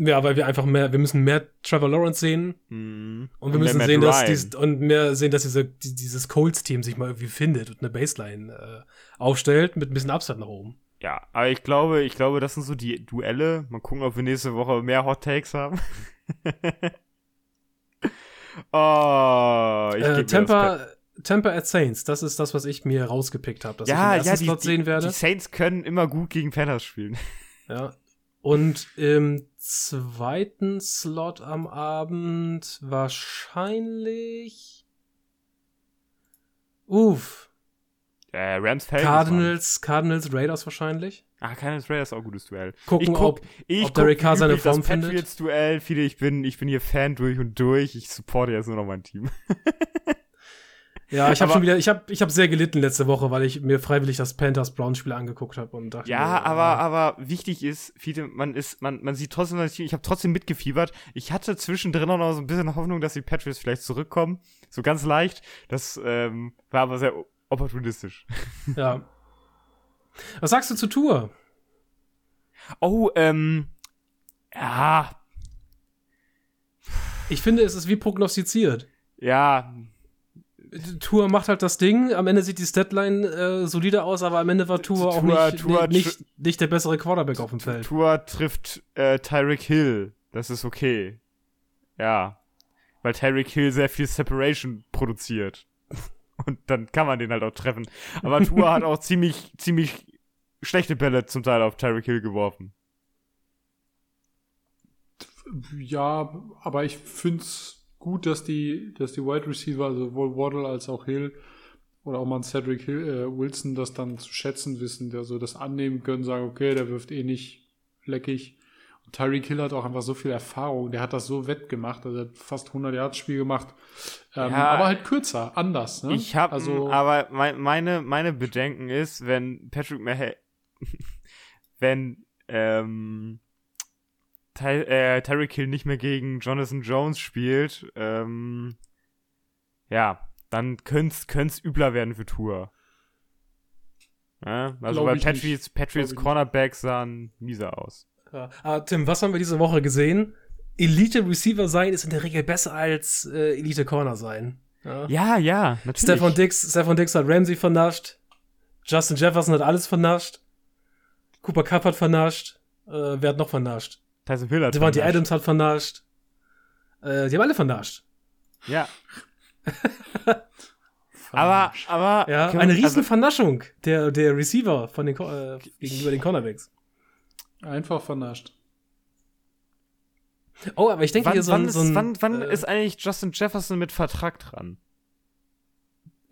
Ja, weil wir einfach mehr, wir müssen mehr Trevor Lawrence sehen Mhm. und wir mehr müssen sehen, dass dies, und mehr sehen, dass diese, die, dieses Colts-Team sich mal irgendwie findet und eine Baseline äh, aufstellt mit ein bisschen Upside nach oben. Ja, aber ich glaube, ich glaube, das sind so die Duelle. Mal gucken, ob wir nächste Woche mehr Hot Takes haben. Oh, ich Äh, Tampa, Tampa at Saints, das ist das, was ich mir rausgepickt habe, dass ja, ich im ja, die, Slot sehen werde. die Saints können immer gut gegen Panthers spielen. Ja. Und im zweiten Slot am Abend wahrscheinlich. Uff. Äh, Rams Falcons. Cardinals, Cardinals, Raiders wahrscheinlich. Ah, Cardinals Raiders ist auch ein gutes Duell. Gucken, ich guck, ob- ich ob Derek Carr seine üblich das Form findet. Patriots-Duell. Viele, ich bin, ich bin hier Fan durch und durch. Ich supporte jetzt nur noch mein Team. Ja, ich habe schon wieder, ich habe ich hab sehr gelitten letzte Woche, weil ich mir freiwillig das Panthers Browns Spiel angeguckt habe und dachte Ja, mir, aber, äh, aber wichtig ist, viele, man ist, man, man sieht trotzdem ich habe trotzdem mitgefiebert. Ich hatte zwischendrin auch noch so ein bisschen Hoffnung, dass die Patriots vielleicht zurückkommen. So ganz leicht. Das ähm, war aber sehr opportunistisch. ja. Was sagst du zu Tour? Oh, ähm, ja, Ich finde, es ist wie prognostiziert. ja, Tour macht halt das Ding, am Ende sieht die Statline äh, solide aus, aber am Ende war Tour auch Tua- nicht, Tua- nicht, nicht der bessere Quarterback auf dem Feld. Tua trifft äh, Tyreek Hill. Das ist okay. Ja. Weil Tyreek Hill sehr viel Separation produziert. Und dann kann man den halt auch treffen. Aber Tua hat auch ziemlich, ziemlich schlechte Bälle zum Teil auf Tyreek Hill geworfen. Ja, aber ich find's gut, dass die, dass die Wide Receiver, also sowohl Waddle als auch Hill oder auch mal Cedric Hill, äh, Wilson, das dann zu schätzen wissen, der so das annehmen können, sagen, okay, der wirft eh nicht leckig. Und Tyreek Hill hat auch einfach so viel Erfahrung, der hat das so wettgemacht, also er hat fast 100 Yards Spiel gemacht, ähm, Ja. aber halt kürzer, anders. Ne? Ich habe, also aber mein, meine, meine Bedenken ist, wenn Patrick Mahomes, wenn ähm, Ty äh, Tyreek Hill nicht mehr gegen Jonathan Jones spielt, ähm, ja, dann könnte es übler werden für Tour. Ja, also Glaub weil ich Patriots. Patriots Cornerbacks sahen mieser aus. Ja. Ah, Tim, was haben wir diese Woche gesehen? Elite Receiver sein ist in der Regel besser als äh, Elite Corner sein. Ja. Ja, ja, natürlich. Stefan Dix, Stefan Dix hat Ramsey vernascht. Justin Jefferson hat alles vernascht. Cooper Cup hat vernascht. Äh, wer hat noch vernascht? Tyson Hill hat Devontae. Adams hat vernascht. Äh, die haben alle vernascht. Ja. aber, aber. Ja, eine riesen also, Vernaschung der, der Receiver von den, äh, gegenüber den Cornerbacks. einfach vernascht. Oh, aber ich denke wann, hier so wann, ein, ist, so ein wann, wann äh, ist eigentlich Justin Jefferson mit Vertrag dran?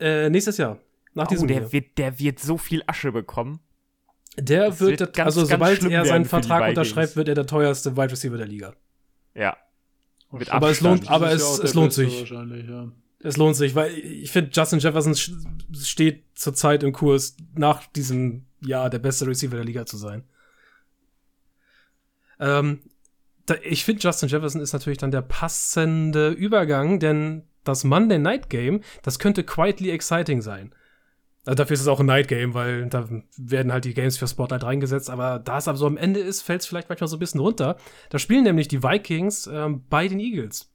äh, nächstes Jahr. Nach Oh, diesem der Jahr. wird, der wird so viel Asche bekommen. Der das wird, wird das- ganz, also ganz sobald er seinen Vertrag unterschreibt, wird er der teuerste Wide Receiver der Liga. Ja. Mit Aber es lohnt, aber es, ja es der lohnt Beste sich. Ja. Es lohnt sich, weil ich finde, Justin Jefferson steht zurzeit im Kurs, nach diesem Jahr der beste Receiver der Liga zu sein. Ähm, da, ich finde, Justin Jefferson ist natürlich dann der passende Übergang, denn das Monday Night Game, das könnte quietly exciting sein. Also dafür ist es auch ein Night Game, weil da werden halt die Games für Spotlight reingesetzt, aber da es aber so am Ende ist, fällt es vielleicht manchmal so ein bisschen runter. Da spielen nämlich die Vikings ähm, bei den Eagles.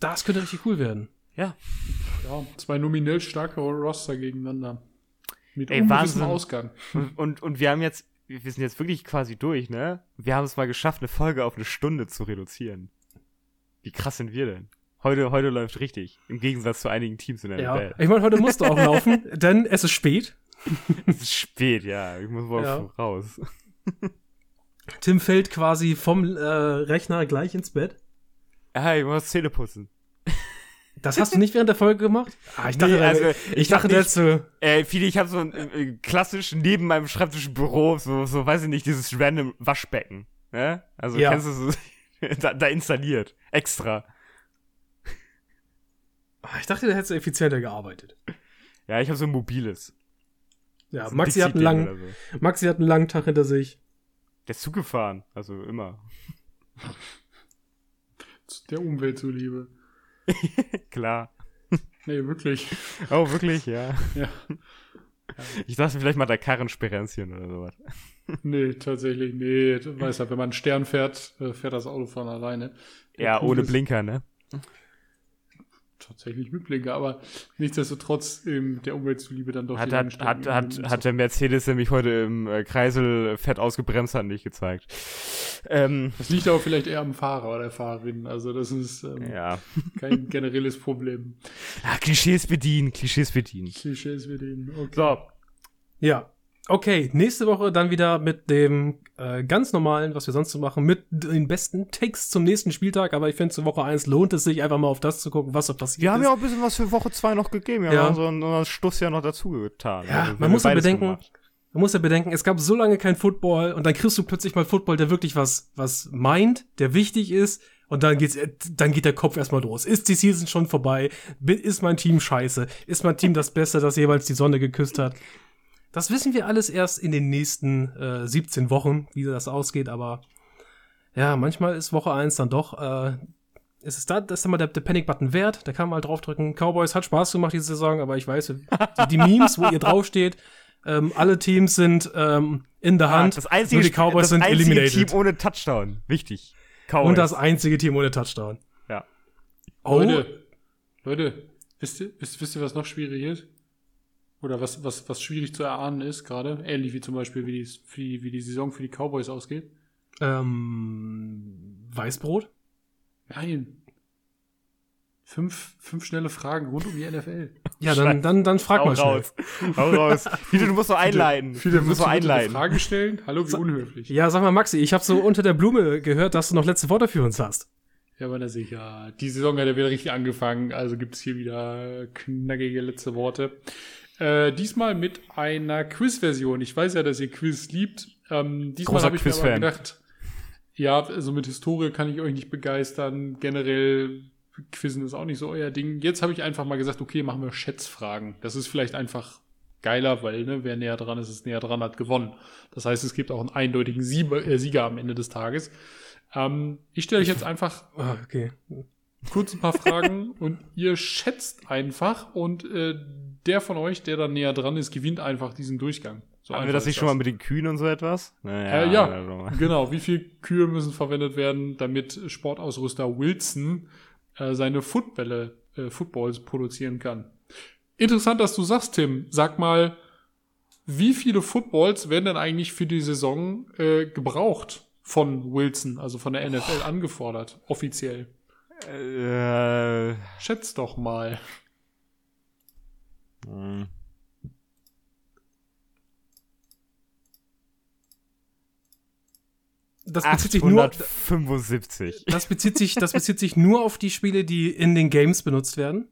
Das könnte richtig cool werden. Ja. Ja, zwei nominell starke Roster gegeneinander. Mit Ey, ungewissem Wahnsinn. Ausgang. Und, und, und wir haben jetzt, wir sind jetzt wirklich quasi durch, ne? Wir haben es mal geschafft, eine Folge auf eine Stunde zu reduzieren. Wie krass sind wir denn? Heute, heute läuft richtig. Im Gegensatz zu einigen Teams in der Ja, Welt. ich meine, heute musst du auch laufen, denn es ist spät. Es ist spät, ja. Ich muss mal Ja. raus. Tim fällt quasi vom äh, Rechner gleich ins Bett. Ah, ich muss Zähne putzen. Das hast du nicht während der Folge gemacht? Ah, ich dachte, Nee, also, ich, ich dachte, du. Äh, viele, ich habe so ein äh, klassisch neben meinem Schreibtisch Büro, so, so, weiß ich nicht, dieses random Waschbecken. Ne? Also Ja. kennst du so, da, da installiert. Extra. Ah, Ich dachte, da hättest du effizienter gearbeitet. Ja, ich habe so ein mobiles. Ja, So ein Maxi hat, einen langen, so. Maxi hat einen langen Tag hinter sich. Der ist zugefahren, also immer. Der Umwelt zuliebe. Klar. Nee, wirklich. Oh, wirklich, ja. Ja. Ich dachte vielleicht mal der Karrensperenzchen oder sowas. Nee, tatsächlich, nee. Du weißt ja, wenn man einen Stern fährt, äh, fährt das Auto von alleine. Der Ja, Punkt ohne ist- Blinker, ne? Tatsächlich mit Blinker, aber nichtsdestotrotz ähm, der Umwelt zuliebe dann doch Hat, hat, hat, hat, hat der Mercedes nämlich heute im äh, Kreisel fett ausgebremst, hat nicht gezeigt. Ähm, Das liegt aber vielleicht eher am Fahrer oder der Fahrerin. Also das ist ähm, ja. kein generelles Problem. Ah, Klischees bedienen, Klischees bedienen. Klischees mit denen. Okay. So, Ja. Okay, nächste Woche dann wieder mit dem äh, ganz normalen, was wir sonst so machen, mit den besten Takes zum nächsten Spieltag. Aber ich finde, zu Woche 1 lohnt es sich einfach mal auf das zu gucken, was so passiert wir haben ist. ja auch ein bisschen was für Woche 2 noch gegeben. Wir Ja. haben so einen, so einen Stuss ja noch dazu getan. Ja, Also, wir man haben muss ja bedenken, gemacht. Man muss ja bedenken, es gab so lange kein Football und dann kriegst du plötzlich mal Football, der wirklich was, was meint, der wichtig ist. Und dann geht's, dann geht der Kopf erstmal los. Ist die Season schon vorbei? Ist mein Team scheiße? Ist mein Team das Beste, das jeweils die Sonne geküsst hat? Das wissen wir alles erst in den nächsten äh, 17 Wochen, wie das ausgeht, aber ja, manchmal ist Woche 1 dann doch, äh, ist es da, das ist dann mal der, der Panic-Button wert, da kann man mal draufdrücken. Cowboys hat Spaß gemacht diese Saison, aber ich weiß, die, die Memes, wo ihr draufsteht, ähm, alle Teams sind ähm, in der Ah, Hand, das einzige, nur die Cowboys das sind einzige eliminated. Team ohne Touchdown. Wichtig. Cowboys. Und das einzige Team ohne Touchdown. Ja. Oh, Leute, Leute, wisst ihr, wisst, wisst ihr, was noch schwierig ist? Oder was, was, was schwierig zu erahnen ist gerade? Ähnlich wie zum Beispiel, wie die, wie die Saison für die Cowboys ausgeht. ähm, Weißbrot? Nein. Fünf, fünf schnelle Fragen rund um die NFL. Ja, dann, dann, dann frag Hau mal schnell. raus. Hau raus. Viele, du musst doch einleiten. Viele du musst eine einleiten. Frage stellen. Hallo, wie unhöflich. Ja, sag mal, Maxi, ich habe so unter der Blume gehört, dass du noch letzte Worte für uns hast. Ja, aber na sicher. Die Saison hat ja wieder richtig angefangen, also gibt's hier wieder knackige letzte Worte. Äh, diesmal mit einer Quiz-Version. Ich weiß ja, dass ihr Quiz liebt. Ähm, diesmal habe ich mir aber gedacht, ja, also mit Historie kann ich euch nicht begeistern. Generell Quizzen ist auch nicht so euer Ding. Jetzt habe ich einfach mal gesagt, okay, machen wir Schätzfragen. Das ist vielleicht einfach geiler, weil ne, wer näher dran ist, ist näher dran, hat gewonnen. Das heißt, es gibt auch einen eindeutigen Sieber, äh, Sieger am Ende des Tages. Ähm, ich stelle euch jetzt einfach Ah, okay. Kurz ein paar Fragen und ihr schätzt einfach und äh, der von euch, der dann näher dran ist, gewinnt einfach diesen Durchgang. So Haben wir das nicht schon mal mit den Kühen und so etwas? Naja, Äh, ja, genau. Wie viel Kühe müssen verwendet werden, damit Sportausrüster Wilson äh, seine Footbälle, äh, Footballs produzieren kann? Interessant, dass du sagst, Tim. Sag mal, wie viele Footballs werden denn eigentlich für die Saison äh, gebraucht von Wilson, also von der NFL angefordert, offiziell? Äh, Schätz doch mal. hm. Das bezieht sich nur, 875. das bezieht sich, das bezieht sich nur auf die Spiele, die in den Games benutzt werden.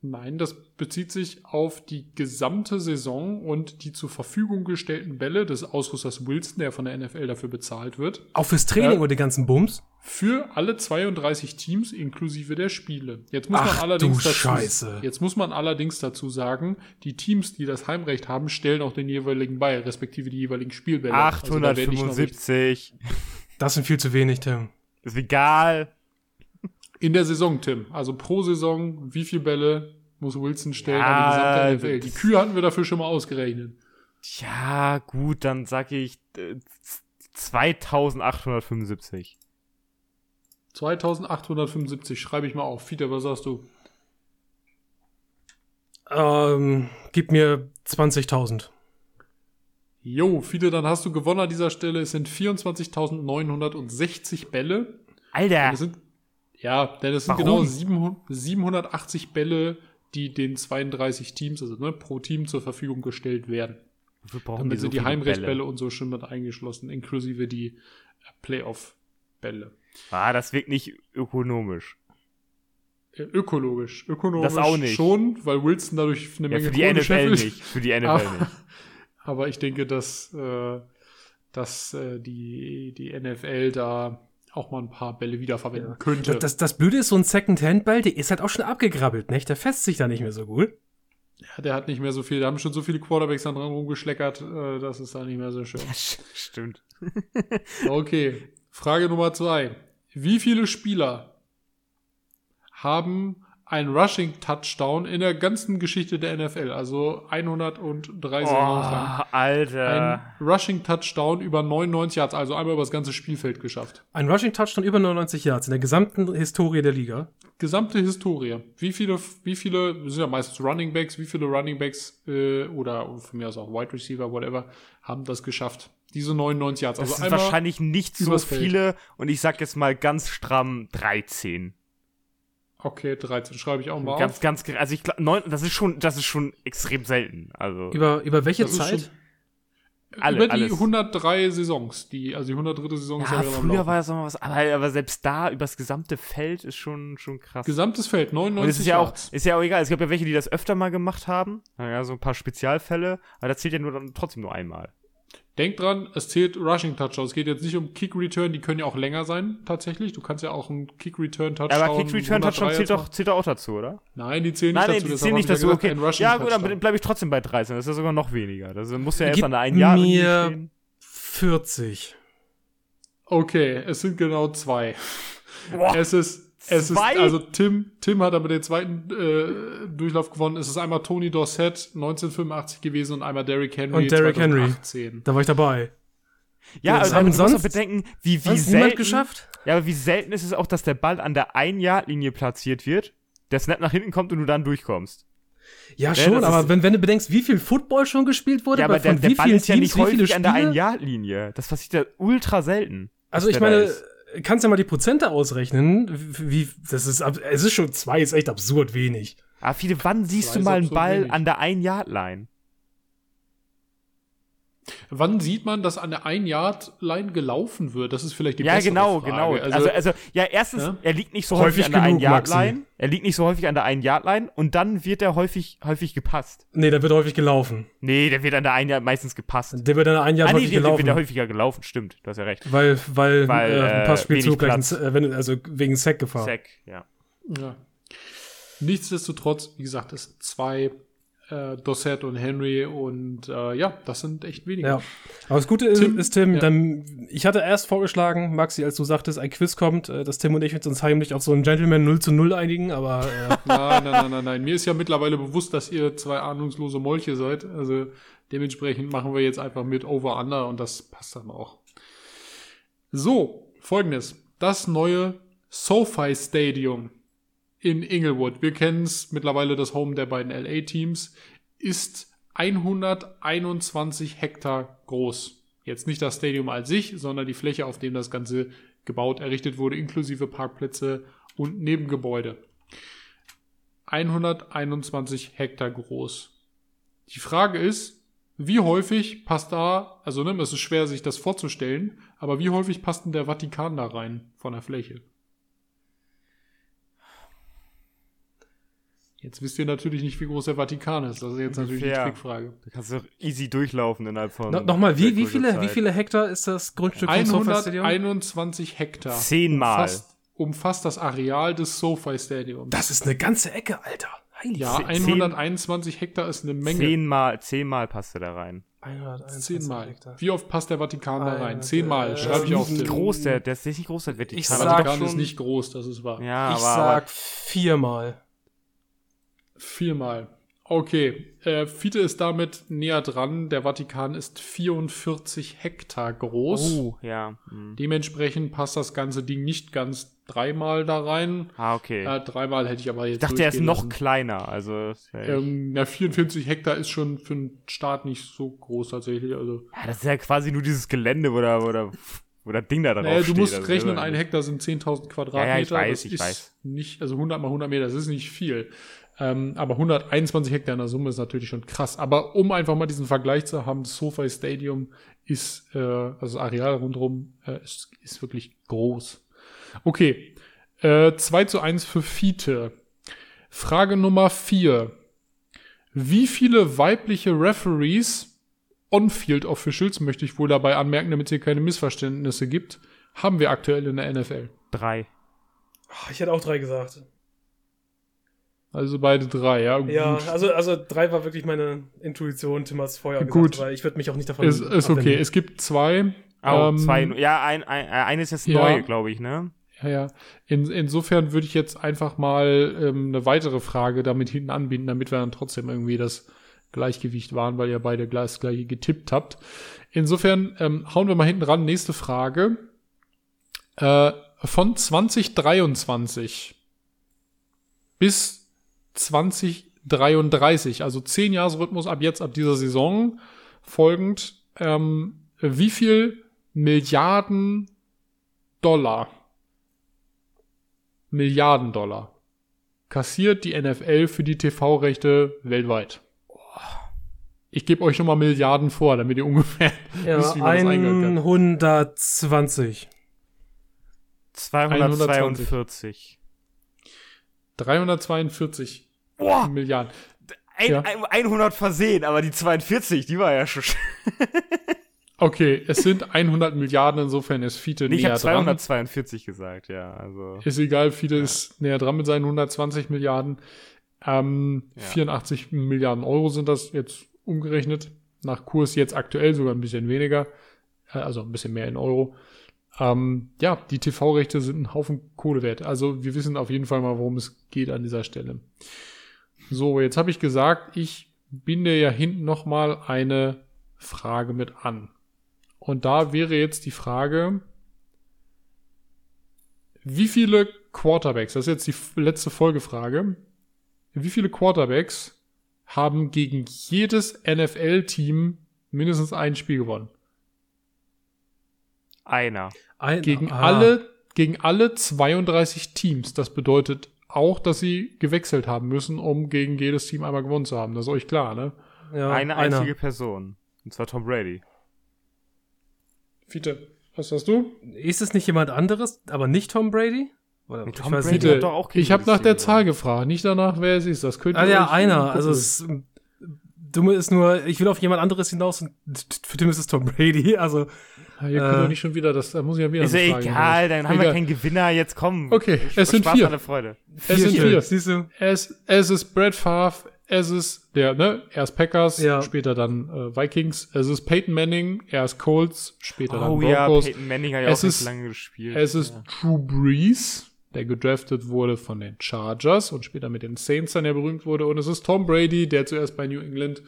Nein, das bezieht sich auf die gesamte Saison und die zur Verfügung gestellten Bälle des Ausrüsters Wilson, der von der NFL dafür bezahlt wird, Auch fürs Training Ja. und den ganzen Bums. für alle 32 Teams inklusive der Spiele. Jetzt muss Ach, man allerdings du dazu, Scheiße. jetzt muss man allerdings dazu sagen, die Teams, die das Heimrecht haben, stellen auch den jeweiligen bei, respektive die jeweiligen Spielbälle. Also da 875. Das sind viel zu wenig, Tim. ist egal. In der Saison, Tim. Also pro Saison, wie viele Bälle muss Wilson stellen Ja, an die gesamte NFL? Die Kühe hatten wir dafür schon mal ausgerechnet. Ja, gut, dann sag ich äh, 2875. 2875 schreibe ich mal auf. Fiete, was sagst du? Ähm, gib mir 20.000. Jo, Fiete, dann hast du gewonnen an dieser Stelle. Es sind 24.960 Bälle. Alter, Das sind, ja, denn es sind Warum? genau 700 780 Bälle, die den 32 Teams, also ne, pro Team zur Verfügung gestellt werden. wofür brauchen Damit die so sind die Heimrechtbälle Bälle? und so schon mit eingeschlossen, inklusive die äh, Playoff-Bälle. Ah, das wirkt nicht ökonomisch. Äh, Ökologisch. Ökonomisch Das auch nicht. schon, weil Wilson dadurch eine Ja, Menge für die Kohle NFL nicht. Für die NFL Aber, nicht. aber ich denke, dass, äh, dass äh, die, die NFL da auch mal ein paar Bälle wiederverwenden könnte. Das, das, das Blöde ist, so ein Second-Hand-Ball, der ist halt auch schon abgegrabbelt, nicht? Der fässt sich da nicht mehr so gut. ja, der hat nicht mehr so viel, da haben schon so viele Quarterbacks dann dran rumgeschleckert, äh, das ist da nicht mehr so schön. Stimmt. Okay, Frage Nummer zwei. Wie viele Spieler haben ein Rushing-Touchdown in der ganzen Geschichte der NFL. Also 103 Saisons lang. Oh, Alter. Ein Rushing-Touchdown über 99 Yards, also einmal über das ganze Spielfeld geschafft. Ein Rushing Touchdown über 99 Yards in der gesamten Historie der Liga. Gesamte Historie. Wie viele, wie viele, das sind ja meistens Running Backs, wie viele Running Backs äh, oder von mir aus auch Wide Receiver, whatever, haben das geschafft? Diese 99 Yards. das Also sind wahrscheinlich nicht so viele und ich sag jetzt mal ganz stramm 13. Okay, 13 schreibe ich auch mal Ganz, auf. ganz, gering. also ich glaube, das ist schon, das ist schon extrem selten. Also Über, über welche ist Zeit? alle, Über die alles. 103 Saisons, die, also die 103. Saison ist ja, ja wieder am früher war das noch mal was, aber, aber selbst da übers gesamte Feld ist schon, schon krass. Gesamtes Feld, 99 Und es ist ja auch, ist ja auch egal. Es gibt ja welche, die das öfter mal gemacht haben. Naja, so ein paar Spezialfälle. Aber das zählt ja nur dann trotzdem nur einmal. Denk dran, es zählt Rushing Touchdown. Es geht jetzt nicht um Kick Return, die können ja auch länger sein, tatsächlich. Du kannst ja auch einen Kick Return Touchdown. Aber Kick Return Touchdown 103 zählt doch, zählt doch auch dazu, oder? Nein, die zählen nicht Nein, nee, dazu. die zählen nicht ich ja dazu. gesagt, Okay. Rushing Ja, gut, dann bleibe ich trotzdem bei 13. Das ist ja sogar noch weniger. Das muss ja erst Gib an der einen Jahr mir- stehen. 40. Okay, es sind genau zwei. Boah, Es ist, es Zwei? ist, also Tim, Tim hat aber den zweiten äh, Durchlauf gewonnen. Es ist einmal Tony Dorsett 1985 gewesen und einmal Derrick Henry Und Derrick Henry. 2018. Da war ich dabei. ja, das aber du musst doch bedenken, wie, wie selten, geschafft? Ja, aber wie selten ist es auch, dass der Ball an der Ein-Yard-Linie platziert wird, der Snap nach hinten kommt und du dann durchkommst. Ja, Ja, schon, das aber wenn, wenn du bedenkst, wie viel Football schon gespielt wurde, Ja, aber der, von der wie Ball vielen ist ja Teams, nicht wie viele häufig an der Spiele? Ein-Yard-Linie. Das passiert ja ultra selten. Also ich meine, ist. Kannst ja mal die Prozente ausrechnen, wie, das ist, es ist schon zwei, ist echt absurd wenig. Aber viele, wann siehst Zwei du mal einen Ball wenig. an der Ein-Yard-Line? Wann sieht man, dass an der Ein-Yard-Line gelaufen wird? Das ist vielleicht die Ja, bessere genau, Frage. genau. Also, also, ja, erstens, Ja? er liegt nicht so Häufig häufig, an der genug, Ein-Yard-Line. Er liegt nicht so häufig an der Ein-Yard-Line und dann wird er häufig, häufig gepasst. Nee, der wird häufig gelaufen. Nee, der wird an der Ein-Yard meistens gepasst. Der wird dann ein Jahr Ah, nee, häufig der, der gelaufen. wird er häufiger gelaufen, stimmt. Du hast ja recht. weil, weil, Weil, äh, ein äh, Passspielzug gleich, ein, Platz. äh, wenn, also wegen Sack-Gefahr. Sack, ja. Ja. Nichtsdestotrotz, wie gesagt, es sind zwei äh, Dossett und Henry und äh, ja, das sind echt wenige. Ja. Aber das Gute ist, Tim- ist Tim, ja. dann, ich hatte erst vorgeschlagen, Maxi, als du sagtest, ein Quiz kommt, äh, dass Tim und ich uns heimlich auf so einen Gentleman 0 zu 0 einigen, aber äh, Nein, nein, nein, nein, nein. Mir ist ja mittlerweile bewusst, dass ihr zwei ahnungslose Molche seid. Also dementsprechend machen wir jetzt einfach mit Over-Under und das passt dann auch. So, folgendes. Das neue SoFi Stadium in Inglewood, wir kennen es mittlerweile das Home der beiden LA-Teams, ist 121 Hektar groß. Jetzt nicht das Stadium als sich, sondern die Fläche, auf dem das Ganze gebaut, errichtet wurde, inklusive Parkplätze und Nebengebäude. 121 Hektar groß. Die Frage ist, wie häufig passt da, also ne, es ist schwer sich das vorzustellen, aber wie häufig passt denn der Vatikan da rein von der Fläche? Jetzt wisst ihr natürlich nicht, wie groß der Vatikan ist. Das ist jetzt natürlich Ungefähr. eine Trickfrage. Da kannst du doch easy durchlaufen innerhalb von. no, nochmal, wie, wie, viele, wie viele Hektar ist das Grundstück vom SoFi Stadium? 121 Hektar. Zehnmal. Umfasst, umfasst das Areal des SoFi Stadiums. Das ist eine ganze Ecke, Alter. Heilig. ja, zehn- 121 Hektar ist eine Menge. Zehnmal, zehnmal passt er da rein. 121 Zehnmal. Hektar. Wie oft passt der Vatikan da Ein, rein? Zehnmal. äh, Schreibe ich auf den. groß der, der ist nicht groß, der Vatikan. Ich aber sag doch Vatikan ist nicht groß, das ist wahr. Ja, ich aber, sag viermal. Viermal. Okay. Äh, Fiete ist damit näher dran. Der Vatikan ist 44 Hektar groß. Oh, ja. hm. Dementsprechend passt das ganze Ding nicht ganz dreimal da rein. Ah, okay. Äh, dreimal hätte ich aber jetzt. ich dachte, er ist noch lassen. kleiner. Also, Ähm, na, 44 Hektar ist schon für einen Staat nicht so groß tatsächlich. Also, ja, das ist ja quasi nur dieses Gelände, wo, da, wo, da, wo das Ding da drauf naja, du steht. musst Also, rechnen, ein Hektar sind 10.000 Quadratmeter. Ja, ja, ich weiß, das ich ist weiß. Nicht, also 100 mal 100 Meter, das ist nicht viel. Ähm, aber 121 Hektar in der Summe ist natürlich schon krass. Aber um einfach mal diesen Vergleich zu haben, das SoFi Stadium ist, äh, also das Areal rundherum, äh, ist, ist wirklich groß. Okay, äh, 2 zu 1 für Fiete. Frage Nummer 4. Wie viele weibliche Referees, On-Field Officials, möchte ich wohl dabei anmerken, damit es hier keine Missverständnisse gibt, haben wir aktuell in der NFL? Drei. Ah, Ich hätte auch drei gesagt. Also beide drei, ja. Ja, Gut. also, also drei war wirklich meine Intuition, Tim hat vorher Gut. gesagt, weil ich würde mich auch nicht davon Ist, ist okay. Es gibt zwei. Oh, Ähm, zwei. Ja, ein, ein, äh, eine ist jetzt ja. neu, glaube ich, ne? Ja, ja. In, insofern würde ich jetzt einfach mal ähm, eine weitere Frage damit hinten anbieten, damit wir dann trotzdem irgendwie das Gleichgewicht waren, weil ihr beide das gleiche getippt habt. Insofern ähm, hauen wir mal hinten ran. Nächste Frage. Äh, von 2023 bis 2033, also 10 Jahresrhythmus ab jetzt, ab dieser Saison folgend, ähm, wie viel Milliarden Dollar, Milliarden Dollar kassiert die NFL für die TV-Rechte weltweit? Ich gebe euch schon mal Milliarden vor, damit ihr ungefähr Ja, wisst, wie man das eingehen kann. 120. 242. 342 Boah, Milliarden. ein, Ja. ein, 100 versehen, aber die 42, die war ja schon. Okay, es sind 100 Milliarden, insofern ist Fiete Nee, ich näher habe dran. 242 gesagt, ja. Also. Ist egal, Fiete ist näher dran mit seinen 120 Milliarden. Ähm, Ja. 84 Milliarden Euro sind das jetzt umgerechnet. Nach Kurs jetzt aktuell sogar ein bisschen weniger. Äh, also ein bisschen mehr in Euro. Ähm, ja, die TV-Rechte sind ein Haufen Kohle wert. Also wir wissen auf jeden Fall mal, worum es geht an dieser Stelle. So, jetzt habe ich gesagt, ich binde ja hinten noch mal eine Frage mit an. Und da wäre jetzt die Frage, wie viele Quarterbacks, das ist jetzt die letzte Folgefrage, wie viele Quarterbacks haben gegen jedes NFL-Team mindestens ein Spiel gewonnen? Einer. Ein, Gegen ah, alle, gegen alle 32 Teams. Das bedeutet auch, dass sie gewechselt haben müssen, um gegen jedes Team einmal gewonnen zu haben. Das ist euch klar, ne? Ja, Eine einer. einzige Person. Und zwar Tom Brady. Fiete, was hast du? Ist es nicht jemand anderes, aber nicht Tom Brady? Oder, Nee, ich Tom weiß Brady nicht. hat Bitte, doch auch gegen ich habe nach der Zahl gefragt, nicht danach, wer es ist. Das könnt ihr Ah ja, einer. gucken. Also es Dumme ist nur, ich will auf jemand anderes hinaus und für Tim ist es Tom Brady. Also Ja, ihr könnt äh, doch nicht schon wieder, das, da muss ich ja wieder Ist ja egal, dann haben wir Egal. keinen Gewinner. Jetzt komm. Okay, es sind Spaß vier. Freude. Es sind vier. Siehst du? Es, es ist Brad Favre, es ist der, ne, erst Packers, Ja. später dann äh, Vikings, es ist Peyton Manning, erst Colts, später Oh dann ja, Broncos, Peyton Manning hat ja Es auch nicht ist- lange gespielt. es ist ja. Drew Brees, der gedraftet wurde von den Chargers und später mit den Saints dann ja berühmt wurde und es ist Tom Brady, der zuerst bei New England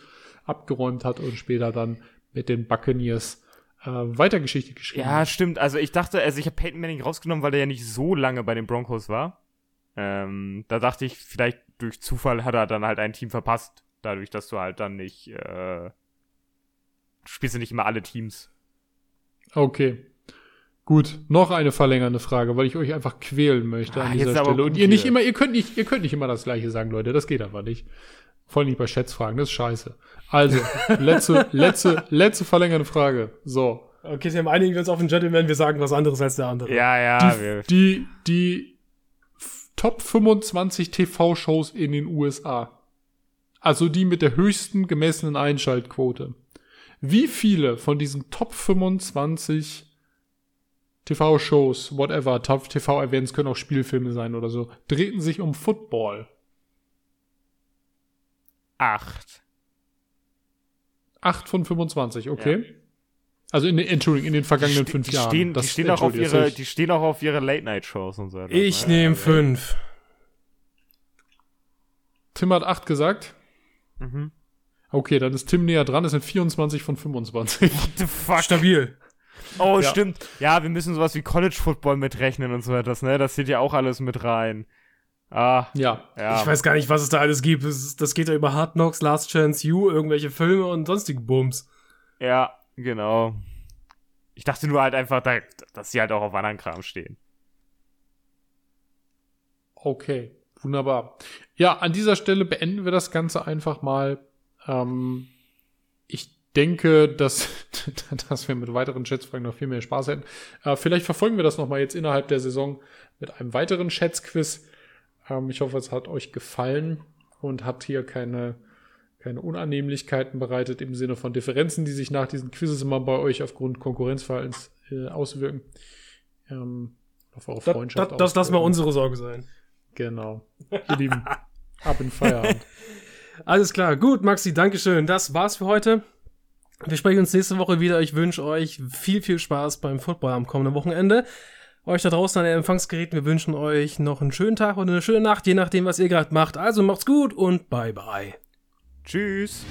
abgeräumt hat und später dann mit den Buccaneers äh, weiter Geschichte geschrieben Ja, hat. stimmt. Also ich dachte, also ich habe Peyton Manning rausgenommen, weil er ja nicht so lange bei den Broncos war. Ähm, da dachte ich, vielleicht durch Zufall hat er dann halt ein Team verpasst. Dadurch, dass du halt dann nicht, äh, du spielst ja nicht immer alle Teams. Okay. Gut, noch eine verlängernde Frage, weil ich euch einfach quälen möchte Ah, an dieser Stelle. Und ihr nicht immer, ihr könnt nicht, ihr könnt nicht immer das Gleiche sagen, Leute. Das geht einfach nicht. Vor allem nicht bei Schätzfragen, das ist scheiße. Also, letzte, letzte, letzte verlängernde Frage. So. Okay, Tim, einigen wir uns auf den Gentleman, wir sagen was anderes als der andere. Ja, ja, Die, die, die Top 25 TV-Shows in den USA. Also die mit der höchsten gemessenen Einschaltquote. Wie viele von diesen Top 25 TV-Shows, whatever, Top TV-Events können auch Spielfilme sein oder so, drehten sich um Football? Acht. 8 von 25, okay? Also in den, Entschuldigung, in den vergangenen die, fünf die Jahren. Stehen, Das- die, stehen auch auf ihre, die stehen auch auf ihre Late-Night-Shows und so. etwas, Ich ne? nehme Also, fünf. Tim hat 8 gesagt. Mhm. Okay, dann ist Tim näher dran, es sind 24 von 25. What the fuck? Stabil. Oh, Ja. stimmt. Ja, wir müssen sowas wie College Football mitrechnen und so etwas, ne? Das zählt ja auch alles mit rein. Ah, ja. ja. Ich weiß gar nicht, was es da alles gibt. Das geht ja über Hard Knocks, Last Chance You, irgendwelche Filme und sonstige Bums. Ja, genau. Ich dachte nur halt einfach, da, dass sie halt auch auf anderen Kram stehen. Okay, wunderbar. Ja, an dieser Stelle beenden wir das Ganze einfach mal. Ähm, ich denke, dass, dass wir mit weiteren Schätzfragen noch viel mehr Spaß hätten. Äh, vielleicht verfolgen wir das nochmal jetzt innerhalb der Saison mit einem weiteren Schätzquiz. Ähm, ich hoffe, es hat euch gefallen und hat hier keine, keine Unannehmlichkeiten bereitet im Sinne von Differenzen, die sich nach diesen Quizzes immer bei euch aufgrund Konkurrenzverhaltens äh, auswirken. Ähm, auf eure Das, Freundschaft das, das lass mal auswirken. unsere Sorge sein. Genau. Ihr Lieben, ab in Feierabend. Alles klar. Gut, Maxi, Dankeschön. Das war's für heute. Wir sprechen uns nächste Woche wieder. Ich wünsche euch viel, viel Spaß beim Football am kommenden Wochenende. Euch da draußen an den Empfangsgeräten, wir wünschen euch noch einen schönen Tag und eine schöne Nacht, je nachdem, was ihr gerade macht. Also macht's gut und bye bye. Tschüss.